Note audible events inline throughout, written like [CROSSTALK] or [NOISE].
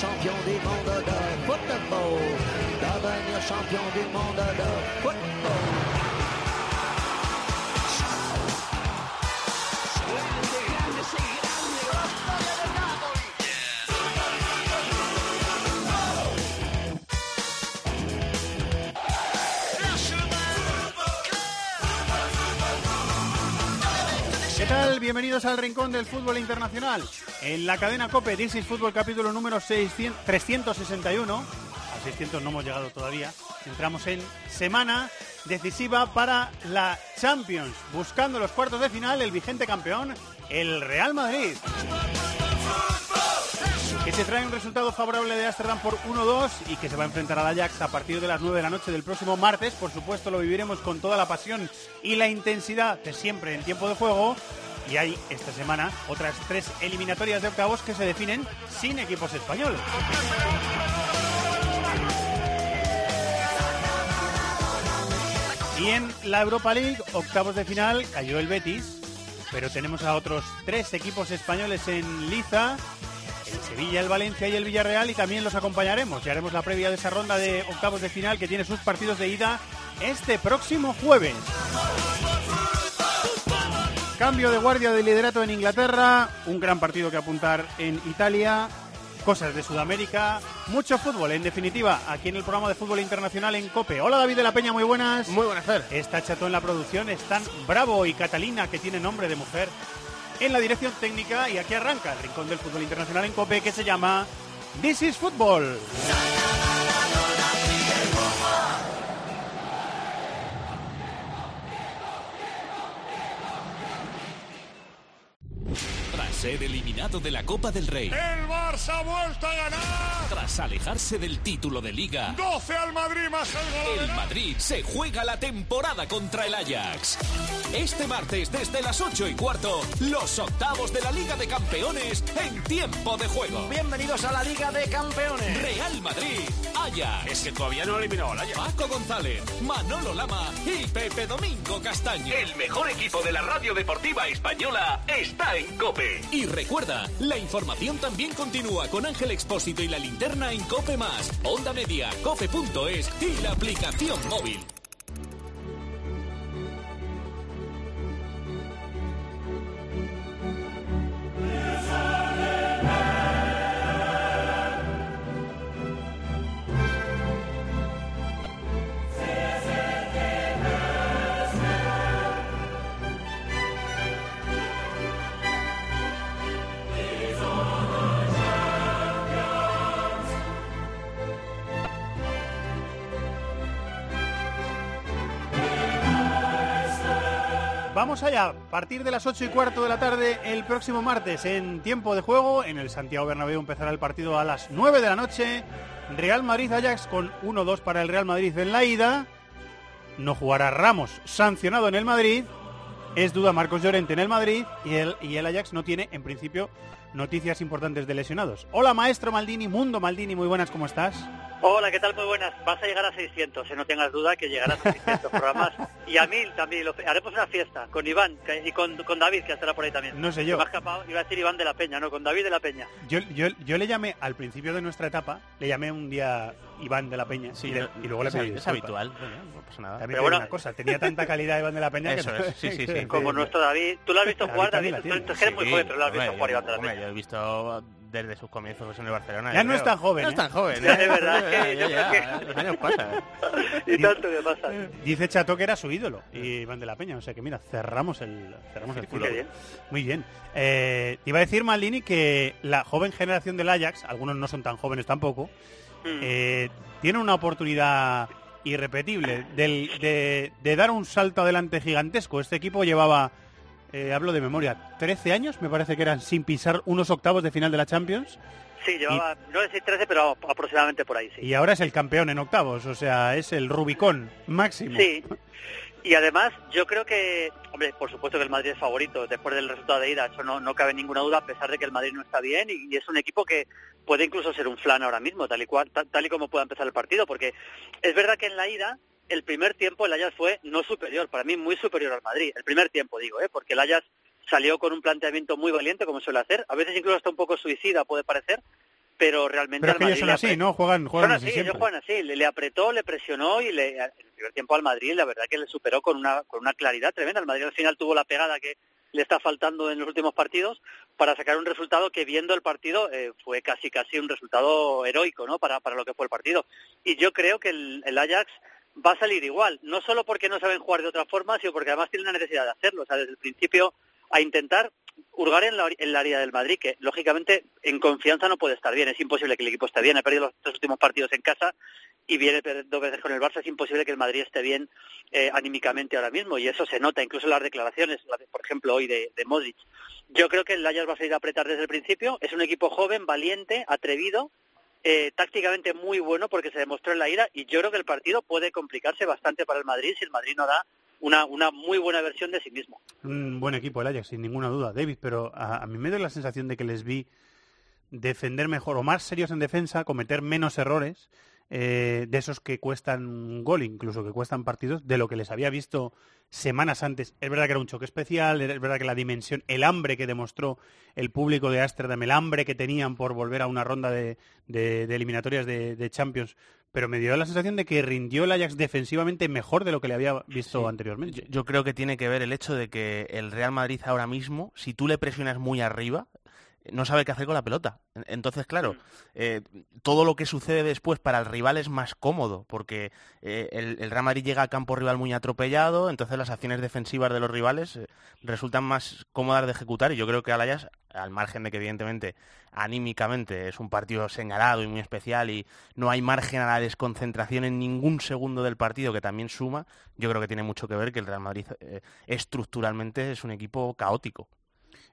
champion du monde de football. Devenir champion du monde de football. ¿Qué tal? Bienvenidos al Rincón del Fútbol Internacional. En la cadena COPE, This is Fútbol capítulo número 600 361. A 600 no hemos llegado todavía. Entramos en semana decisiva para la Champions. Buscando los cuartos de final, el vigente campeón, el Real Madrid. Que se trae un resultado favorable de Ámsterdam por 1-2 y que se va a enfrentar al Ajax a partir de las 9 de la noche del próximo martes. Por supuesto, lo viviremos con toda la pasión y la intensidad de siempre en tiempo de juego. Y hay esta semana otras tres eliminatorias de octavos que se definen sin equipos españoles. Y en la Europa League, octavos de final, cayó el Betis, pero tenemos a otros tres equipos españoles en liza, el Sevilla, el Valencia y el Villarreal, y también los acompañaremos. Y haremos la previa de esa ronda de octavos de final que tiene sus partidos de ida este próximo jueves. Cambio de guardia de liderato en Inglaterra, un gran partido que apuntar en Italia, cosas de Sudamérica, mucho fútbol, en definitiva, aquí en el programa de fútbol internacional en COPE. Hola David de la Peña, muy buenas. Muy buenas, Fer. Está Chato en la producción, están Bravo y Catalina, que tiene nombre de mujer, en la dirección técnica y aquí arranca el rincón del fútbol internacional en COPE que se llama This is Football. Tras ser eliminado de la Copa del Rey, El Barça ha vuelto a ganar. tras alejarse del título de Liga, 12 al Madrid más el gol. el Madrid se juega la temporada contra el Ajax. Este martes, desde las 8 y cuarto, los octavos de la Liga de Campeones en tiempo de juego. Bienvenidos a la Liga de Campeones. Real Madrid, Ajax. Es que todavía no ha eliminado al Ajax. Paco González, Manolo Lama y Pepe Domingo Castaño. El mejor equipo de la radio deportiva española está en Cope. Y recuerda, la información también continúa con Ángel Expósito y la linterna en Cope Más, Onda Media, Cope.es y la aplicación móvil. Vamos allá, a partir de las 8 y cuarto de la tarde el próximo martes en tiempo de juego, en el Santiago Bernabéu empezará el partido a las 9 de la noche. Real Madrid-Ajax con 1-2 para el Real Madrid en la ida. No jugará Ramos, sancionado en el Madrid. Es duda Marcos Llorente en el Madrid y el, y el Ajax no tiene, en principio, noticias importantes de lesionados. Hola, maestro Maldini, Mundo Maldini, muy buenas, ¿cómo estás? Hola, ¿qué tal? Muy buenas. Vas a llegar a 600, eh, no tengas duda que llegarás a 600 programas. Y a mil también. Lo, haremos una fiesta con Iván que- y con, con David, que estará por ahí también. No sé yo. Me ha escapado, iba a decir Iván de la Peña, no, con David de la Peña. Yo, yo, yo le llamé al principio de nuestra etapa, le llamé un día Iván de la Peña y, le- y luego le pedí es habitual. Bueno, no pasa nada. También Pero bueno- una cosa, tenía tanta calidad Iván de la Peña Eso que... es, sí, sí, sí. Como nuestro David. ¿Tú lo has visto David jugar, David? Tú, eres muy Sí, joven, pero lo has visto jugar yo- Iván de la Peña. yo he visto desde sus comienzos en el Barcelona. Ya no es tan joven, no ¿eh? es tan joven. Es verdad, Ya, que ya, yo ya, creo que- Los años pasan. y tanto que pasa. Dice Chato que era su ídolo, y Iván de la Peña, o sea que mira, cerramos el, cerramos el círculo. bien. Muy bien. Eh, te iba a decir, Maldini, que la joven generación del Ajax, algunos no son tan jóvenes tampoco, Mm. Eh, tiene una oportunidad irrepetible del- de, de dar un salto adelante gigantesco. Este equipo llevaba, eh, hablo de memoria, 13 años, me parece que eran sin pisar unos octavos de final de la Champions. Sí, llevaba, no sé si 13, pero aproximadamente por ahí, sí. Y ahora es el campeón en octavos, o sea, es el Rubicón máximo. Sí. Y además, yo creo que, hombre, por supuesto que el Madrid es favorito después del resultado de ida, eso no, no cabe ninguna duda, a pesar de que el Madrid no está bien y, es un equipo que puede incluso ser un flan ahora mismo, tal y, cual, tal, tal y como pueda empezar el partido, porque es verdad que en la ida, el primer tiempo el Ajax fue no superior, para mí muy superior al Madrid, el primer tiempo digo, ¿eh? porque el Ajax salió con un planteamiento muy valiente, como suele hacer, a veces incluso hasta un poco suicida puede parecer, pero realmente Pero al que ellos Madrid son así, ¿no? Juegan, así ellos juegan así, le, le apretó, le presionó y le, en el primer tiempo al Madrid la verdad que le superó con una, con una claridad tremenda. El Madrid al final tuvo la pegada que le está faltando en los últimos partidos para sacar un resultado que viendo el partido eh, fue casi casi un resultado heroico ¿no? para, para lo que fue el partido. Y yo creo que el, el Ajax va a salir igual, no solo porque no saben jugar de otra forma, sino porque además tienen la necesidad de hacerlo. O sea, desde el principio a intentar hurgar en la, en la área del Madrid, que lógicamente en confianza no puede estar bien, es imposible que el equipo esté bien, ha perdido los tres últimos partidos en casa y viene dos veces con el Barça, es imposible que el Madrid esté bien eh, anímicamente ahora mismo. Y eso se nota. Incluso en las declaraciones, la de- por ejemplo hoy de, Modric. Yo creo que el Ajax va a salir a apretar desde el principio, es un equipo joven, valiente, atrevido, eh, tácticamente muy bueno porque se demostró en la ira y yo creo que el partido puede complicarse bastante para el Madrid si el Madrid no da una, una muy buena versión de sí mismo. Un buen equipo el Ajax, sin ninguna duda, David, pero a, a mí me da la sensación de que les vi defender mejor o más serios en defensa, cometer menos errores eh, de esos que cuestan gol, incluso que cuestan partidos, de lo que les había visto semanas antes. Es verdad que era un choque especial, es verdad que la dimensión, el hambre que demostró el público de Ámsterdam, el hambre que tenían por volver a una ronda de, de- de eliminatorias de, de Champions, pero me dio la sensación de que rindió el Ajax defensivamente mejor de lo que le había visto Sí. anteriormente. Yo, yo creo que tiene que ver el hecho de que el Real Madrid ahora mismo, si tú le presionas muy arriba, no sabe qué hacer con la pelota. En- Entonces, claro, eh, todo lo que sucede después para el rival es más cómodo, porque eh, el, el Real Madrid llega a campo rival muy atropellado, entonces las acciones defensivas de los rivales eh, resultan más cómodas de ejecutar y yo creo que al Ajax, al margen de que evidentemente anímicamente es un partido señalado y muy especial y no hay margen a la desconcentración en ningún segundo del partido que también suma, yo creo que tiene mucho que ver que el Real Madrid estructuralmente es un equipo caótico.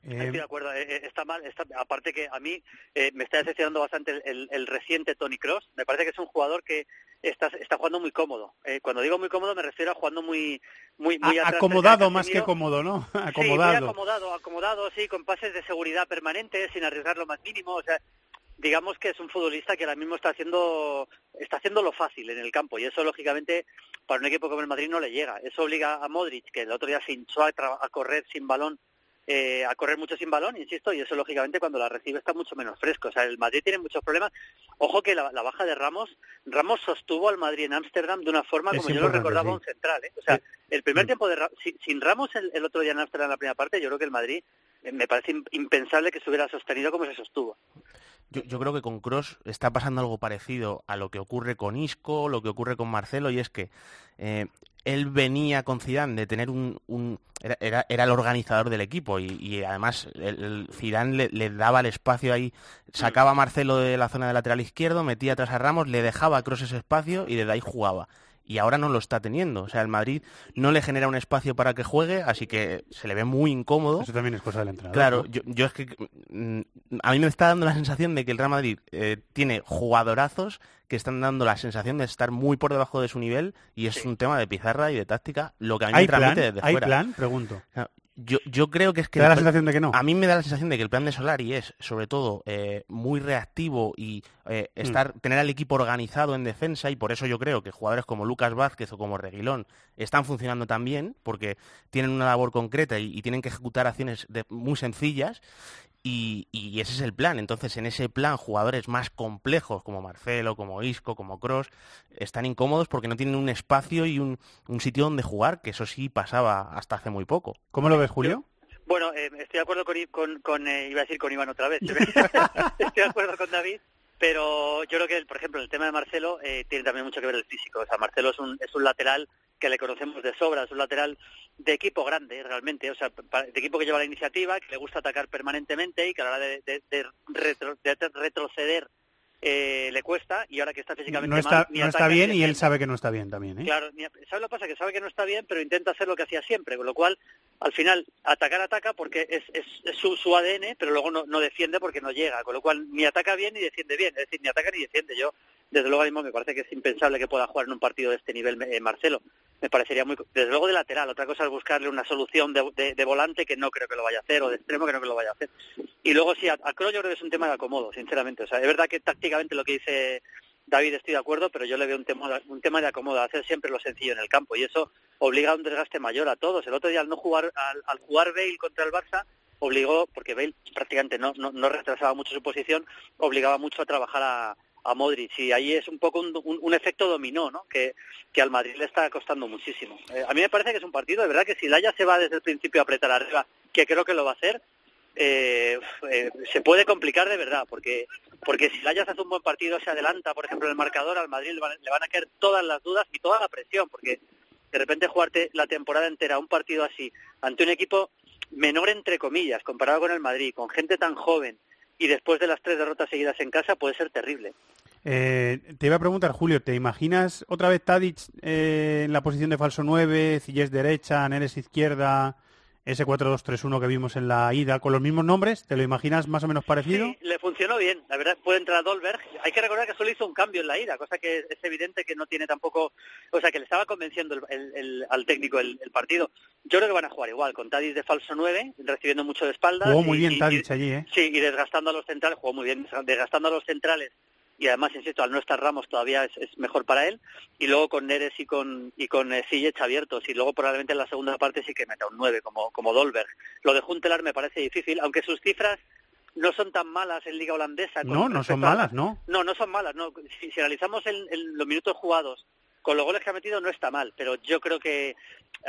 Eh, Estoy de acuerdo, eh, eh, está mal. Está, aparte que a mí eh, me está decepcionando bastante el, el- el reciente Tony Cross. Me parece que es un jugador que está, está jugando muy cómodo. Eh, cuando digo muy cómodo me refiero a jugando muy muy, muy a- acomodado más que cómodo, ¿no? [LAUGHS] Sí, muy acomodado. acomodado, acomodado, sí, con pases de seguridad permanentes, sin arriesgar lo más mínimo. O sea, digamos que es un futbolista que ahora mismo está haciendo está haciendo lo fácil en el campo y eso lógicamente para un equipo como el Madrid no le llega. Eso obliga a Modric, que el otro día se hinchó a, tra- a correr sin balón, eh, a correr mucho sin balón, insisto, y eso lógicamente cuando la recibe está mucho menos fresco. O sea, el Madrid tiene muchos problemas. Ojo que la, la baja de Ramos, Ramos sostuvo al Madrid en Ámsterdam de una forma Es como yo lo recordaba sí. un central. ¿eh? O sea, el primer tiempo de sin, sin Ramos el, el otro día en Ámsterdam en la primera parte, yo creo que el Madrid eh, me parece im- impensable que se hubiera sostenido como se sostuvo. Yo, creo que con Cross está pasando algo parecido a lo que ocurre con Isco, lo que ocurre con Marcelo, y es que eh, él venía con Zidane de tener un... era, era- el organizador del equipo y, además el, le, le daba el espacio ahí, sacaba a Marcelo de la zona de lateral izquierdo, metía atrás a Ramos, le dejaba a Cross ese espacio y desde ahí jugaba. Y ahora no lo está teniendo. O sea, el Madrid no le genera un espacio para que juegue, así que se le ve muy incómodo. Eso también es cosa del entrenador. Claro, ¿no? yo, yo es que mm, a mí me está dando la sensación de que el Real Madrid eh, tiene jugadorazos que están dando la sensación de estar muy por debajo de su nivel y es Sí. un tema de pizarra y de táctica lo que a mí me ¿Hay plan? transmite desde ¿Hay fuera. plan? Pregunto. Yo, yo creo que es que ¿Te da la sensación de que no? a mí me da la sensación de que el plan de Solari es, sobre todo, eh, muy reactivo y eh, Mm. estar, tener al equipo organizado en defensa y por eso yo creo que jugadores como Lucas Vázquez o como Reguilón están funcionando tan bien porque tienen una labor concreta y, y tienen que ejecutar acciones de- muy sencillas y, y ese es el plan. Entonces, en ese plan, jugadores más complejos como Marcelo, como Isco, como Cross, están incómodos porque no tienen un espacio y un, un sitio donde jugar, que eso sí pasaba hasta hace muy poco. ¿Cómo lo ves, Julio? Bueno, eh, estoy de acuerdo con, con, con, eh, iba a decir con Iván otra vez. [LAUGHS] [LAUGHS] estoy de acuerdo con David, pero yo creo que, el- por ejemplo, el tema de Marcelo eh, tiene también mucho que ver el físico. O sea, Marcelo es un, es un lateral que le conocemos de sobra, es un lateral de equipo grande, realmente, o sea, de equipo que lleva la iniciativa, que le gusta atacar permanentemente y que a la hora de, de- de retro- de retroceder eh, le cuesta y ahora que está físicamente No está, mal, ni no está bien y él sabe que no está bien también, ¿eh? Claro, ¿sabe lo que pasa? Que sabe que no está bien, pero intenta hacer lo que hacía siempre, con lo cual, al final, atacar ataca porque es, es, es su, su ADN, pero luego no, no defiende porque no llega, con lo cual ni ataca bien ni defiende bien, es decir, ni ataca ni defiende. Yo, desde luego, mismo me parece que es impensable que pueda jugar en un partido de este nivel eh, Marcelo. Me parecería muy... Desde luego de lateral, otra cosa es buscarle una solución de, de- volante que no creo que lo vaya a hacer, o de extremo que no creo que lo vaya a hacer. Y luego sí, a, a yo creo que es un tema de acomodo, sinceramente. O sea, es verdad que tácticamente lo que dice David estoy de acuerdo, pero yo le veo un tema, un tema de acomodo, hacer siempre lo sencillo en el campo y eso obliga a un desgaste mayor a todos. El otro día al no jugar, al, al jugar Bale contra el Barça, obligó, porque Bale prácticamente no, no, no retrasaba mucho su posición, obligaba mucho a trabajar a, a Modric y ahí es un poco un, efecto dominó, ¿no? Que, que, al Madrid le está costando muchísimo. Eh, a mí me parece que es un partido, de verdad, que si Laya se va desde el principio a apretar arriba, que creo que lo va a hacer, eh, eh, se puede complicar de verdad, porque porque si Laya hace un buen partido, se adelanta, por ejemplo, el marcador, al Madrid le van, le van a caer todas las dudas y toda la presión, porque de repente jugarte la temporada entera un partido así ante un equipo menor entre comillas comparado con el Madrid, con gente tan joven y después de las tres derrotas seguidas en casa puede ser terrible. Eh, te iba a preguntar, Julio, ¿te imaginas otra vez Tadic eh, en la posición de falso 9, Cillés derecha, Neres izquierda, ese 4-2-3-1 que vimos en la ida, con los mismos nombres? ¿Te lo imaginas más o menos parecido? Sí, le funcionó bien. La verdad, puede entrar Dolberg. Hay que recordar que solo hizo un cambio en la ida, cosa que es evidente que no tiene tampoco... O sea, que le estaba convenciendo el, el, el, al técnico el, partido. Yo creo que van a jugar igual, con Tadic de falso 9, recibiendo mucho de espaldas. Jugó muy y, bien Tadic allí, ¿eh? Sí, y desgastando a los centrales, jugó muy bien, desgastando a los centrales y además, insisto, al no estar Ramos todavía es, es, mejor para él, y luego con Neres y con, y con eh, Sillech abiertos, y luego probablemente en la segunda parte sí que meta un 9 como, como Dolberg. Lo de Juntelar me parece difícil, aunque sus cifras no son tan malas en Liga Holandesa. No, no son malas, ¿no? No, no son malas. No. Si, si analizamos el, el, los minutos jugados con los goles que ha metido no está mal, pero yo creo que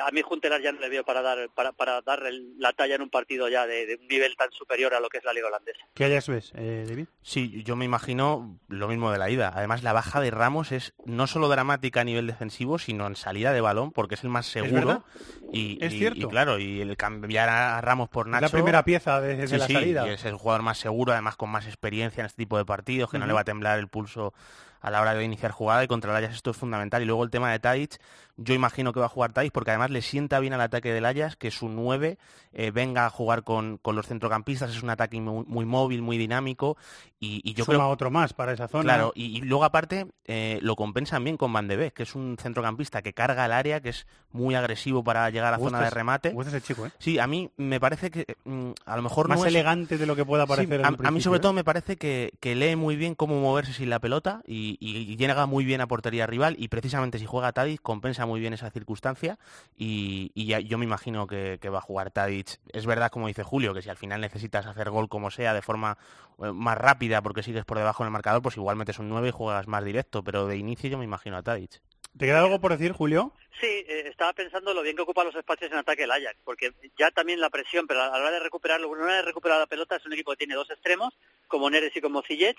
a mí Juntelar ya no le veo para dar para, para dar la talla en un partido ya de, de, un nivel tan superior a lo que es la liga holandesa. ¿Qué hayas ves, eh, David? Sí, yo me imagino lo mismo de la ida. Además, la baja de Ramos es no solo dramática a nivel defensivo, sino en salida de balón, porque es el más seguro. ¿Es y, es y, cierto. Y claro, y el cambiar a Ramos por Nacho... Es la primera pieza desde sí, la sí, salida. Y es el jugador más seguro, además con más experiencia en este tipo de partidos, que uh -huh. no le va a temblar el pulso a la hora de iniciar jugada y contra el Ajax esto es fundamental. Y luego el tema de Tadic, yo imagino que va a jugar Tadic porque además le sienta bien al ataque del Ajax que su 9 eh, venga a jugar con, con, los centrocampistas, es un ataque muy, muy móvil, muy dinámico y, y yo Suma creo... otro más para esa zona. Claro, y, y luego aparte eh, lo compensan bien con Van de Beek, que es un centrocampista que carga el área, que es muy agresivo para llegar a zona de remate. ese chico, ¿eh? Sí, a mí me parece que mm, a lo mejor más no elegante de lo que pueda parecer. Sí, a, a, mí sobre ¿eh? todo me parece que, que, lee muy bien cómo moverse sin la pelota y, y, llega muy bien a portería rival y precisamente si juega Tadic compensa muy bien esa circunstancia y, y ya, yo me imagino que, que, va a jugar Tadic. Es verdad, como dice Julio, que si al final necesitas hacer gol como sea de forma eh, más rápida porque sigues por debajo en el marcador, pues igual metes un 9 y juegas más directo, pero de inicio yo me imagino a Tadic. ¿Te queda algo por decir, Julio? Sí, eh, estaba pensando lo bien que ocupa los espacios en ataque el Ajax, porque ya también la presión, pero a la hora de recuperarlo, a la hora de recuperar la pelota es un equipo que tiene dos extremos, como Neres y como Ziyech,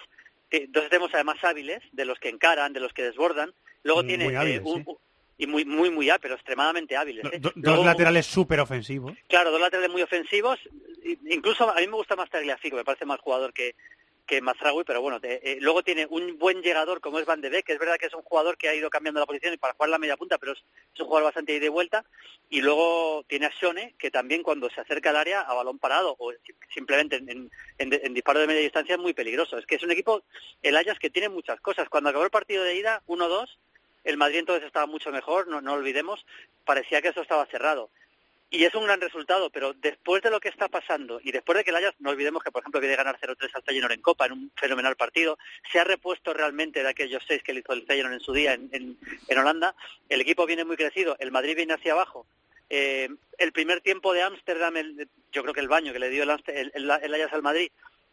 eh, dos extremos además hábiles, de los que encaran, de los que desbordan, luego muy tiene hábiles, eh, un, sí. Y muy muy muy pero extremadamente hábiles. ¿eh? Do, luego, dos laterales súper ofensivos. Claro, dos laterales muy ofensivos, incluso a mí me gusta más Tagliafico, me parece más jugador que que Mazraoui, pero bueno, te, eh, luego tiene un buen llegador como es Van de Beek, que es verdad que es un jugador que ha ido cambiando la posición y para jugar la media punta, pero es, es un jugador bastante y de vuelta, y luego tiene a Shone, que también cuando se acerca al área a balón parado o simplemente en, en, en, en disparo de media distancia es muy peligroso. Es que es un equipo, el Ajax, que tiene muchas cosas. Cuando acabó el partido de ida, 1-2, el Madrid entonces estaba mucho mejor, no, no olvidemos, parecía que eso estaba cerrado. Y es un gran resultado, pero después de lo que está pasando y después de que el Ajax, no olvidemos que por ejemplo viene de ganar 0-3 al Feyenoord en Copa en un fenomenal partido, se ha repuesto realmente de aquellos seis que le hizo el Feyenoord en su día en, Holanda, el equipo viene muy crecido, el Madrid viene hacia abajo, eh, el primer tiempo de Ámsterdam, yo creo que el baño que le dio el, el, el, el Ajax al Madrid,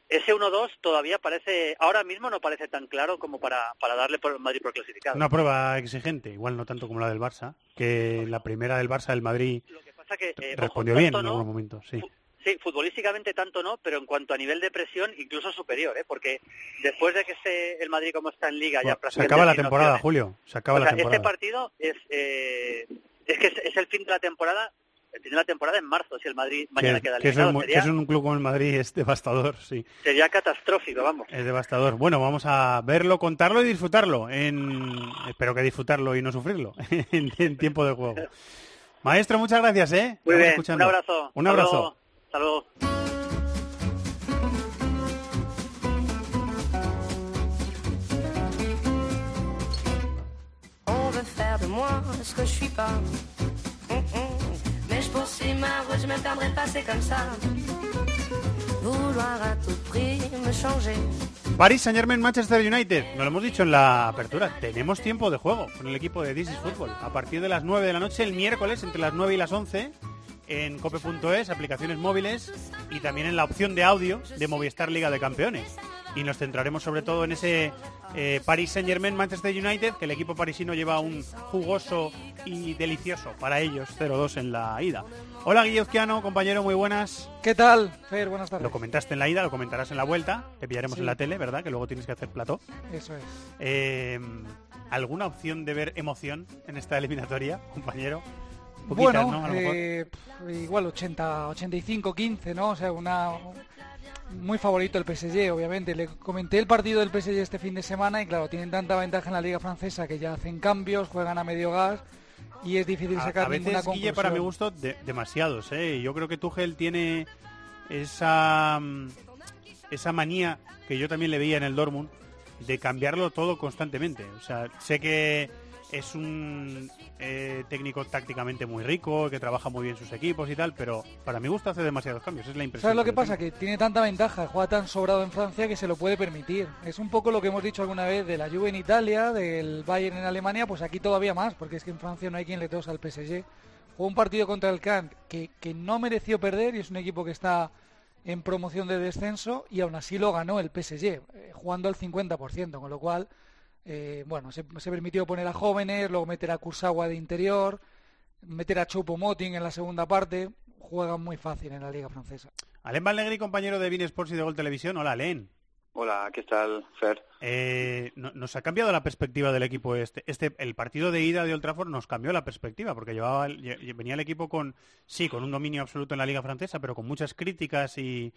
ese 1-2 todavía parece, ahora mismo no parece tan claro como para, para darle por Madrid por clasificado. Una prueba exigente, igual no tanto como la del Barça, que la primera del Barça, el Madrid Lo que pasa que, eh, respondió ojo, bien no, en algunos momentos, sí. Sí, futbolísticamente tanto no, pero en cuanto a nivel de presión, incluso superior, ¿eh? porque después de que esté el Madrid como está en Liga bueno, ya Se acaba la temporada, opciones, Julio, se acaba o sea, la temporada. Este partido es, eh, es que es, es el fin de la temporada el fin de la temporada en marzo, si el Madrid mañana que, queda que eliminado. Es un, sería, que es un club como el Madrid es devastador, sí. Sería catastrófico, vamos. Es devastador. Bueno, vamos a verlo, contarlo y disfrutarlo. En... Espero que disfrutarlo y no sufrirlo [LAUGHS] en, en tiempo de juego. Maestro, muchas gracias, ¿eh? Muy bien, escuchando. un abrazo. Un abrazo. Hasta luego. Hasta luego. On veut faire de moi ce que je suis pas. Mm -mm. Paris Saint Germain Manchester United, nos lo hemos dicho en la apertura, tenemos tiempo de juego con el equipo de This is Football. A partir de las 9 de la noche, el miércoles, entre las 9 y las 11, en cope.es, aplicaciones móviles y también en la opción de audio de Movistar Liga de Campeones. Y nos centraremos sobre todo en ese eh, Paris Saint Germain Manchester United, que el equipo parisino lleva un jugoso y delicioso para ellos 0-2 en la ida. Hola Guillozquiano, compañero, muy buenas. ¿Qué tal, Fer? Buenas tardes. Lo comentaste en la ida, lo comentarás en la vuelta, te pillaremos Sí. en la tele, ¿verdad? Que luego tienes que hacer plató. Eso es. Eh, ¿Alguna opción de ver emoción en esta eliminatoria, compañero? Poquitas, Bueno, ¿no? Eh, igual 80, 85, 15, ¿no? O sea, una muy favorito el PSG, obviamente. Le comenté el partido del PSG este fin de semana y claro, tienen tanta ventaja en la liga francesa que ya hacen cambios, juegan a medio gas y es difícil A, sacar a ninguna veces, conclusión. Guille, para mi gusto, de- demasiados. ¿eh? Yo creo que Tuchel tiene esa, mm, esa manía que yo también le veía en el Dortmund de cambiarlo todo constantemente. O sea, sé que es un eh, técnico tácticamente muy rico, que trabaja muy bien sus equipos y tal, pero para mi gusto hace demasiados cambios. Es la impresión. ¿Sabes lo que pasa? tengo. Que tiene tanta ventaja, juega tan sobrado en Francia que se lo puede permitir. Es un poco lo que hemos dicho alguna vez de la Juve en Italia, del Bayern en Alemania, pues aquí todavía más, porque es que en Francia no hay quien le tosa al PSG. Jugó un partido contra el Kant que, que no mereció perder y es un equipo que está en promoción de descenso y aún así lo ganó el PSG, eh, jugando al 50%, con lo cual, eh, bueno, se, se permitió poner a jóvenes, luego meter a Kursawa de interior, meter a Choupo-Moting en la segunda parte, juegan muy fácil en la liga francesa. Alen Valnegri, compañero de Bein Sports y de Gol Televisión. Hola, Alen. Hola, ¿qué tal, Fer? Eh, no- nos ha cambiado la perspectiva del equipo este. Este el partido de ida de Old Trafford nos cambió la perspectiva porque llevaba venía el equipo con sí con un dominio absoluto en la liga francesa, pero con muchas críticas y,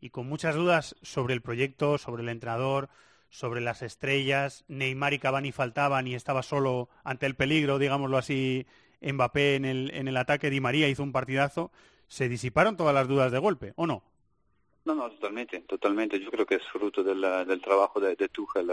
y con muchas dudas sobre el proyecto, sobre el entrenador, sobre las estrellas. Neymar y Cavani faltaban y estaba solo ante el peligro, digámoslo así, Mbappé en el en el ataque. Di María hizo un partidazo. Se disiparon todas las dudas de golpe, ¿o no? No, no, totalmente, totalmente. Yo creo que es fruto del, del trabajo de, de Tuchel.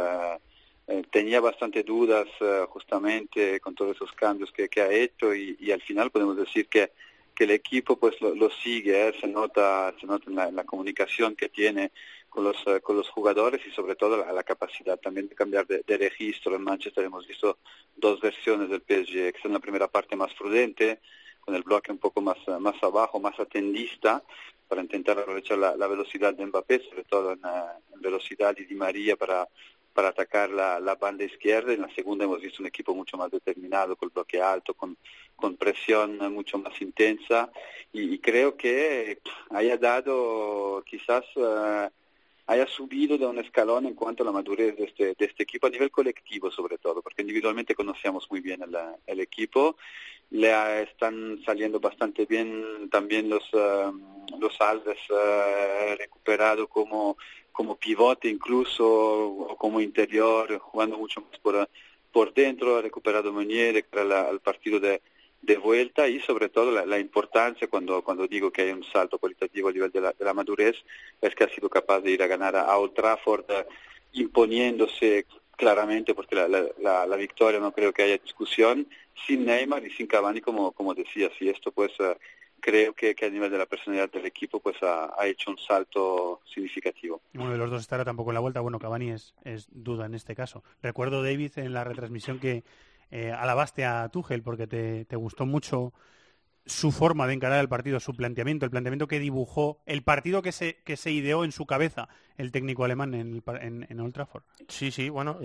eh, tenía bastante dudas eh, justamente con todos esos cambios que, que ha hecho y, al final podemos decir que, que el equipo pues lo, lo sigue, eh, se nota, se nota en la comunicación que tiene con los, eh, con los jugadores y sobre todo la, la capacidad también de cambiar de, registro. En Manchester hemos visto dos versiones del PSG, que es en la primera parte más prudente, con el bloque un poco más, eh, más abajo, más atendista, para intentar aprovechar la, velocidad de Mbappé, sobre todo en, eh, en velocidad y Di María para, para atacar la, la banda izquierda. En la segunda hemos visto un equipo mucho más determinado, con bloque alto, con, con presión mucho más intensa y, creo que haya dado quizás... eh, haya subido de un escalón en cuanto a la madurez de este, de este equipo a nivel colectivo sobre todo, porque individualmente conocíamos muy bien el, equipo, le están saliendo bastante bien también los, eh, los Alves eh, recuperado como, como pivote incluso o como interior, jugando mucho más por, por dentro, ha recuperado Meunier para la- el partido de, de vuelta y sobre todo la, la importancia cuando, cuando digo que hay un salto cualitativo a nivel de la, de la madurez es que ha sido capaz de ir a ganar a, Old Trafford eh, imponiéndose claramente porque la, la, la, la victoria no creo que haya discusión sin Neymar y sin Cavani como, como decías y esto pues eh, creo que, que a nivel de la personalidad del equipo pues ha, ha hecho un salto significativo. Uno de los dos estará tampoco en la vuelta. Bueno, Cavani es, es duda en este caso. Recuerdo, David, en la retransmisión que eh, alabaste a Tuchel porque te, te gustó mucho su forma de encarar el partido, su planteamiento, el planteamiento que dibujó, el partido que se, que se ideó en su cabeza el técnico alemán en, el en, en Old Trafford. Sí, sí, bueno,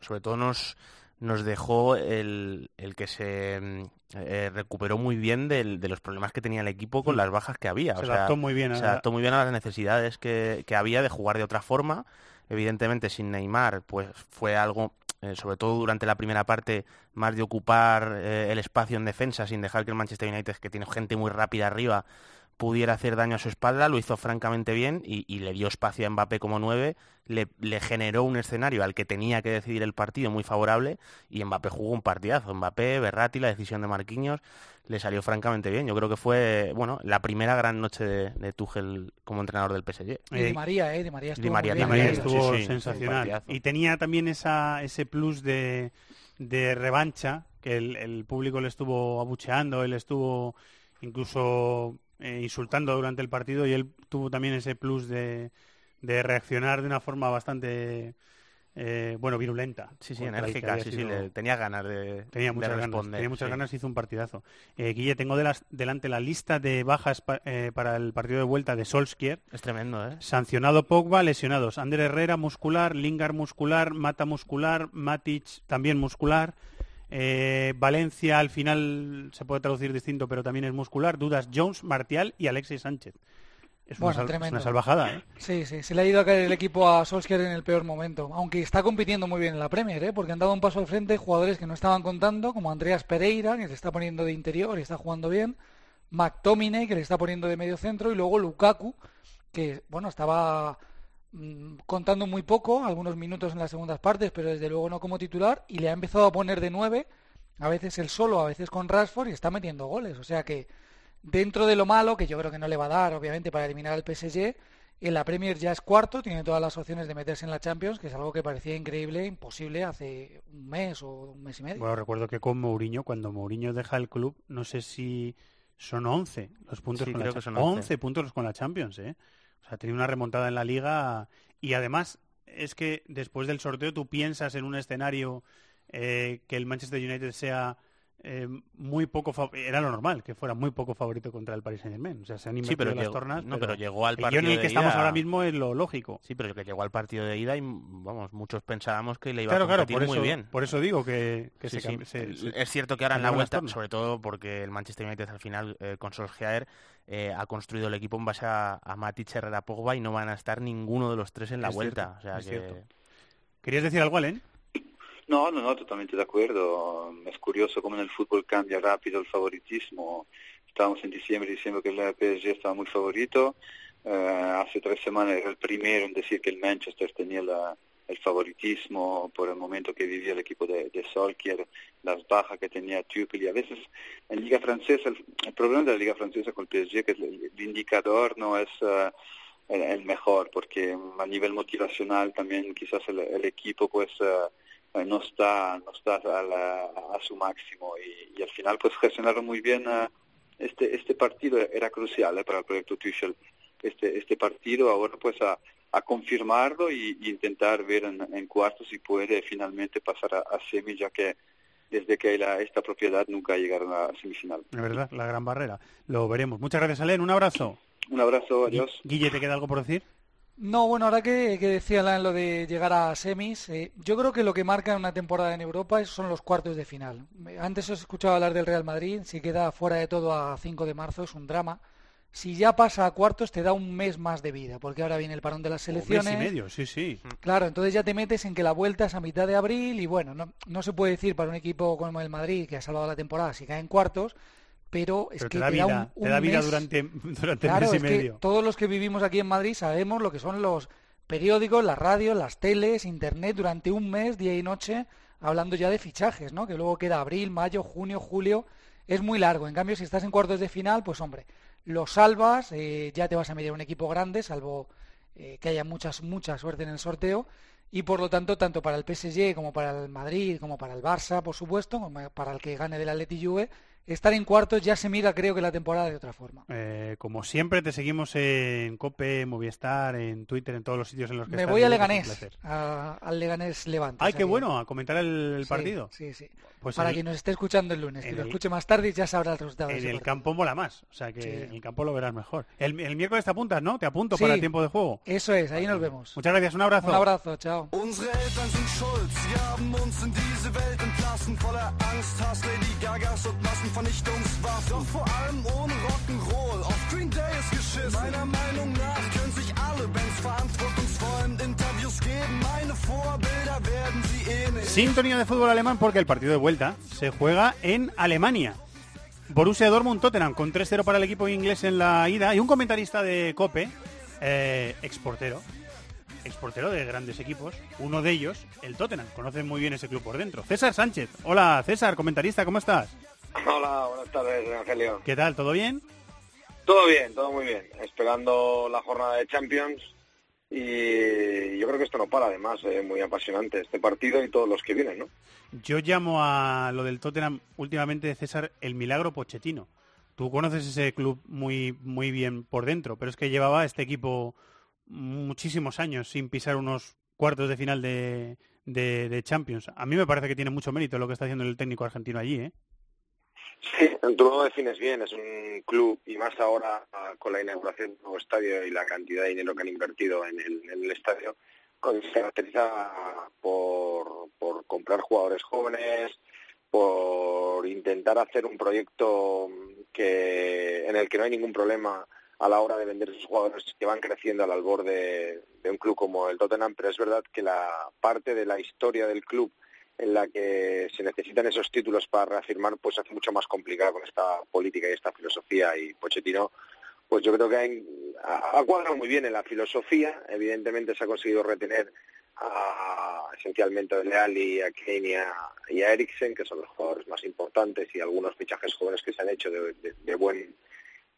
sobre todo nos, nos dejó el, el que se eh, recuperó muy bien del- de los problemas que tenía el equipo con Mm. las bajas que había. Se o sea, adaptó muy bien a se adaptó muy bien a las necesidades que, que había de jugar de otra forma. Evidentemente, sin Neymar, pues fue algo, eh, sobre todo durante la primera parte, más de ocupar eh, el espacio en defensa sin dejar que el Manchester United, que tiene gente muy rápida arriba, pudiera hacer daño a su espalda, lo hizo francamente bien y, y le dio espacio a Mbappé como nueve, le, le generó un escenario al que tenía que decidir el partido muy favorable y Mbappé jugó un partidazo. Mbappé, Berratti, la decisión de Marquinhos, le salió francamente bien. Yo creo que fue, bueno, la primera gran noche de, de Tuchel como entrenador del PSG. Y Di María, ¿eh? Di María estuvo Di María muy bien. María estuvo sí, sí, sensacional. Y tenía también esa, ese plus de, de revancha, que el, el público le estuvo abucheando, él estuvo incluso eh, insultando durante el partido y él tuvo también ese plus de, de reaccionar de una forma bastante eh, bueno, virulenta. Sí, sí, enérgica, sí, sí, sido- le- tenía ganas de Tenía muchas de ganas, responder, tenía muchas sí. ganas, hizo un partidazo. Eh, Guille, tengo de las- delante la lista de bajas pa- eh, para el partido de vuelta de Solskjaer. Es tremendo, ¿eh? Sancionado Pogba, lesionados. Ander Herrera muscular, Lingard muscular, Mata muscular, Matic también muscular. Eh, Valencia al final se puede traducir distinto, pero también es muscular. Dudas Jones, Martial y Alexis Sánchez. Es una, Bueno, es una salvajada, ¿eh? Sí, sí, se le ha ido a caer el equipo a Solskjaer en el peor momento. Aunque está compitiendo muy bien en la Premier, ¿eh? porque han dado un paso al frente jugadores que no estaban contando, como Andreas Pereira, que se está poniendo de interior y está jugando bien, McTominay, que le está poniendo de medio centro, y luego Lukaku, que bueno, estaba contando muy poco, algunos minutos en las segundas partes, pero desde luego no como titular, y le ha empezado a poner de nueve, a veces él solo, a veces con Rashford, y está metiendo goles. O sea que dentro de lo malo, que yo creo que no le va a dar, obviamente, para eliminar al PSG, en la Premier ya es cuarto, tiene todas las opciones de meterse en la Champions, que es algo que parecía increíble, imposible hace un mes o un mes y medio. Bueno, recuerdo que con Mourinho, cuando Mourinho deja el club, no sé si son 11 los puntos Sí, con la creo que Champions. son 11. 11 puntos con la Champions, ¿eh? O sea, tiene una remontada en la liga y además es que después del sorteo tú piensas en un escenario eh, que el Manchester United sea eh, muy poco era lo normal que fuera muy poco favorito contra el Paris Saint Germain o sea se han Sí, invertido pero las llegó, tornas no, pero llegó al partido en el de que estamos ida- ahora mismo es lo lógico Sí, pero que llegó al partido de ida y vamos, muchos pensábamos que le iba claro a claro competir por muy eso bien. por eso digo que, que Sí, se, sí. cam- se- se- Es cierto que ahora en la vuelta, sobre todo porque el Manchester United al final eh, con Solskjaer eh, ha construido el equipo en base a, a Matic, Herrera, Pogba y no van a estar ninguno de los tres en la Es vuelta. cierto, o sea es que cierto. querías decir algo Alen No, no, no, totalmente de acuerdo. Es curioso cómo en el fútbol cambia rápido el favoritismo. Estábamos en diciembre diciendo que el PSG estaba muy favorito. Eh, hace tres semanas era el primero en decir que el Manchester tenía la- el favoritismo por el momento que vivía el equipo de, de Solskjaer, las bajas que tenía Tuchel y a veces en Liga Francesa, el, problema de la Liga Francesa con el PSG es que el, indicador no es eh, el, el mejor porque a nivel motivacional también quizás el, el equipo pues eh, no está no está a, la- a su máximo. Y, y al final pues gestionaron muy bien eh, este este partido. Era crucial eh, para el proyecto Tuchel este este partido. Ahora pues a, a confirmarlo y, y intentar ver en, en cuartos si puede finalmente pasar a, a semi ya que desde que hay la, esta propiedad nunca llegaron a semifinal. De verdad la gran barrera. Lo veremos. Muchas gracias Alen. Un abrazo. Un abrazo adiós. Guille te queda algo por decir No, bueno, ahora que, que decía Alan lo de llegar a semis, eh, yo creo que lo que marca una temporada en Europa son los cuartos de final. Antes os escuchaba hablar del Real Madrid, si queda fuera de todo a 5 de marzo es un drama. Si ya pasa a cuartos te da un mes más de vida, porque ahora viene el parón de las Un mes selecciones. y medio sí sí Claro, entonces ya te metes en que la vuelta es a mitad de abril y bueno, no, no se puede decir para un equipo como el Madrid que ha salvado la temporada si cae en cuartos, pero es pero que te da te da vida un, te da un vida mes- durante [LAUGHS] durante Claro, mes y es que medio todos los que vivimos aquí en Madrid sabemos lo que son los periódicos, las radios, las teles, internet durante un mes, día y noche, hablando ya de fichajes, ¿no? Que luego queda abril, mayo, junio, julio, es muy largo. En cambio, si estás en cuartos de final, pues hombre, lo salvas, eh, ya te vas a medir un equipo grande, salvo eh, que haya mucha, mucha suerte en el sorteo. Y por lo tanto, tanto para el PSG como para el Madrid, como para el Barça, por supuesto, como para el que gane del Atleti Juve, estar en cuartos ya se mira, creo que la temporada de otra forma. Eh, como siempre, te seguimos en Cope, Movistar, en Twitter, en todos los sitios en los que Me estás, voy a Leganés, a- al Leganés Levante. Ay, qué que- bueno, a comentar el, el Sí, partido. Sí, sí. Pues Para el- quien nos esté escuchando el lunes, que lo el- escuche más tarde ya sabrá el resultado. de En el partido. campo mola más, o sea que Sí. en el campo lo verás mejor. El, el miércoles te apuntas, ¿no? Te apunto Sí. para el tiempo de juego. Eso es, ahí nos vemos. Muchas gracias, un abrazo. Un abrazo, chao. Unsere Eltern sind schuld, sie haben uns in diese Welt entlassen, voller Angst, Hass, Lady Gagas und Massenvernichtungswaffen. Doch vor allem ohne Rock'n'Roll, auf Green Day ist geschissen. Meiner Meinung nach können sich alle Bands verantwortungsvoll in Interviews geben. Meine Vorbilder werden sie eh nicht. Sintonía de fútbol alemán porque el partido de vuelta se juega en Alemania. Borussia Dortmund Tottenham con 3-0 para el equipo inglés en la ida y un comentarista de Cope, eh, exportero, exportero de grandes equipos, uno de ellos, el Tottenham, conoce muy bien ese club por dentro. César Sánchez, hola César, comentarista, ¿cómo estás? Hola, buenas tardes, Evangelio. ¿Qué tal? ¿Todo bien? Todo bien, todo muy bien. Esperando la jornada de Champions y yo creo que esto no para, además, eh, muy apasionante este partido y todos los que vienen, ¿no? Yo llamo a lo del Tottenham últimamente, César, el milagro Pochettino. Tú conoces ese club muy, muy bien por dentro, pero es que llevaba este equipo muchísimos años sin pisar unos cuartos de final de, de, Champions. A mí me parece que tiene mucho mérito lo que está haciendo el técnico argentino allí, ¿eh? Sí, tú lo defines bien, es un club y más ahora con la inauguración del nuevo estadio y la cantidad de dinero que han invertido en el, estadio, se caracteriza por, por comprar jugadores jóvenes, por intentar hacer un proyecto que en el que no hay ningún problema a la hora de vender esos jugadores que van creciendo al albor de, de un club como el Tottenham, pero es verdad que la parte de la historia del club en la que se necesitan esos títulos para reafirmar, pues hace mucho más complicado con esta política y esta filosofía. Y Pochettino, pues yo creo que ha, cuadrado muy bien en la filosofía. Evidentemente se ha conseguido retener a, esencialmente a Leal y a Kane y a, Eriksen, que son los jugadores más importantes y algunos fichajes jóvenes que se han hecho de buen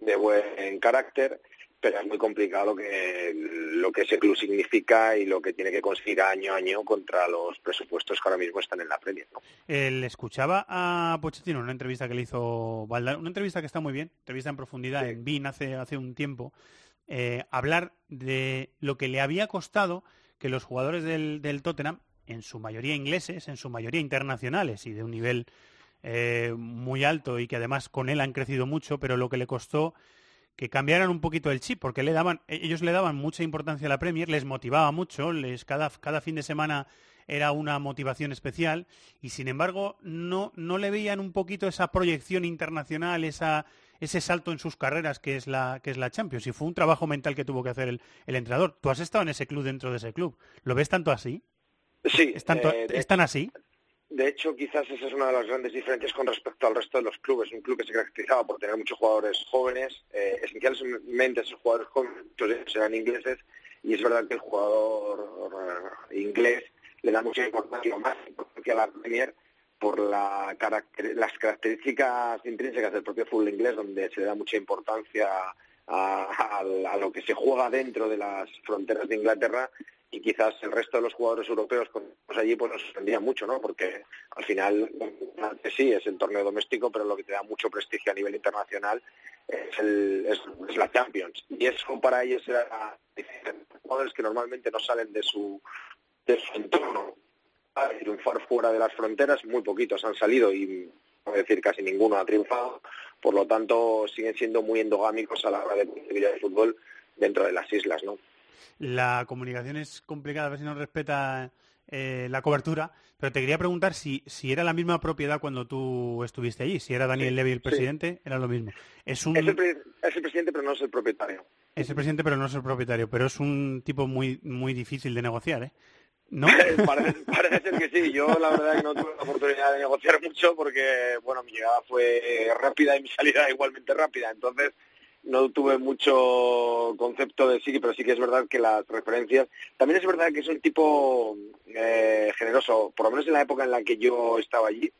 de buen carácter pero es muy complicado lo que, lo que ese club significa y lo que tiene que conseguir año a año contra los presupuestos que ahora mismo están en la Premier. ¿no? Él escuchaba a Pochettino en una entrevista que le hizo Valdar, una entrevista que está muy bien, entrevista en profundidad en BIN hace, hace un tiempo, eh, hablar de lo que le había costado que los jugadores del, del, Tottenham, en su mayoría ingleses, en su mayoría internacionales y de un nivel eh, muy alto y que además con él han crecido mucho, pero lo que le costó que cambiaran un poquito el chip, porque le daban, e-, ellos le daban mucha importancia a la Premier, les motivaba mucho, les, cada, cada fin de semana era una motivación especial y sin embargo no, no le veían un poquito esa proyección internacional, esa, ese salto en sus carreras que es la, que es la Champions. Y fue un trabajo mental que tuvo que hacer el, el entrenador. Tú has estado en ese club dentro de ese club. ¿Lo ves tanto así? Sí. ¿Es, tanto, eh, ¿es tan así? De hecho, quizás esa es una de las grandes diferencias con respecto al resto de los clubes. Un club que se caracterizaba por tener muchos jugadores jóvenes, eh, esencialmente esos jugadores jóvenes, eran ingleses, y es verdad que el jugador eh, inglés le da mucha importancia, más importancia a la Premier por la las características intrínsecas del propio fútbol inglés, donde se le da mucha importancia a, a, lo que se juega dentro de las fronteras de Inglaterra y quizás el resto de los jugadores europeos pues allí pues nos sorprendía mucho, ¿no? Porque al final sí es el torneo doméstico, pero lo que te da mucho prestigio a nivel internacional es, el, es, la Champions y eso para ellos era jugadores que normalmente no salen de su de entorno a triunfar fuera de las fronteras, muy poquitos han salido y no decir casi ninguno ha triunfado, por lo tanto siguen siendo muy endogámicos a la hora de concebir el fútbol dentro de las islas, ¿no? La comunicación es complicada, a ver si no respeta eh, la cobertura, pero te quería preguntar si, si era la misma propiedad cuando tú estuviste allí, si era Daniel Levy el presidente, era lo mismo. Es, un... el presidente, pero no es el propietario. Es el presidente, pero no es el propietario, pero es un tipo muy, muy difícil de negociar, ¿eh? ¿No? [LAUGHS] parece, ser que sí. Yo la verdad que no tuve la oportunidad de negociar mucho porque, bueno, mi llegada fue rápida y mi salida [LAUGHS] igualmente rápida. Entonces, no tuve mucho concepto de sí, pero sí que es verdad que las referencias... También es verdad que es un tipo eh, generoso, por lo menos en la época en la que yo estaba allí,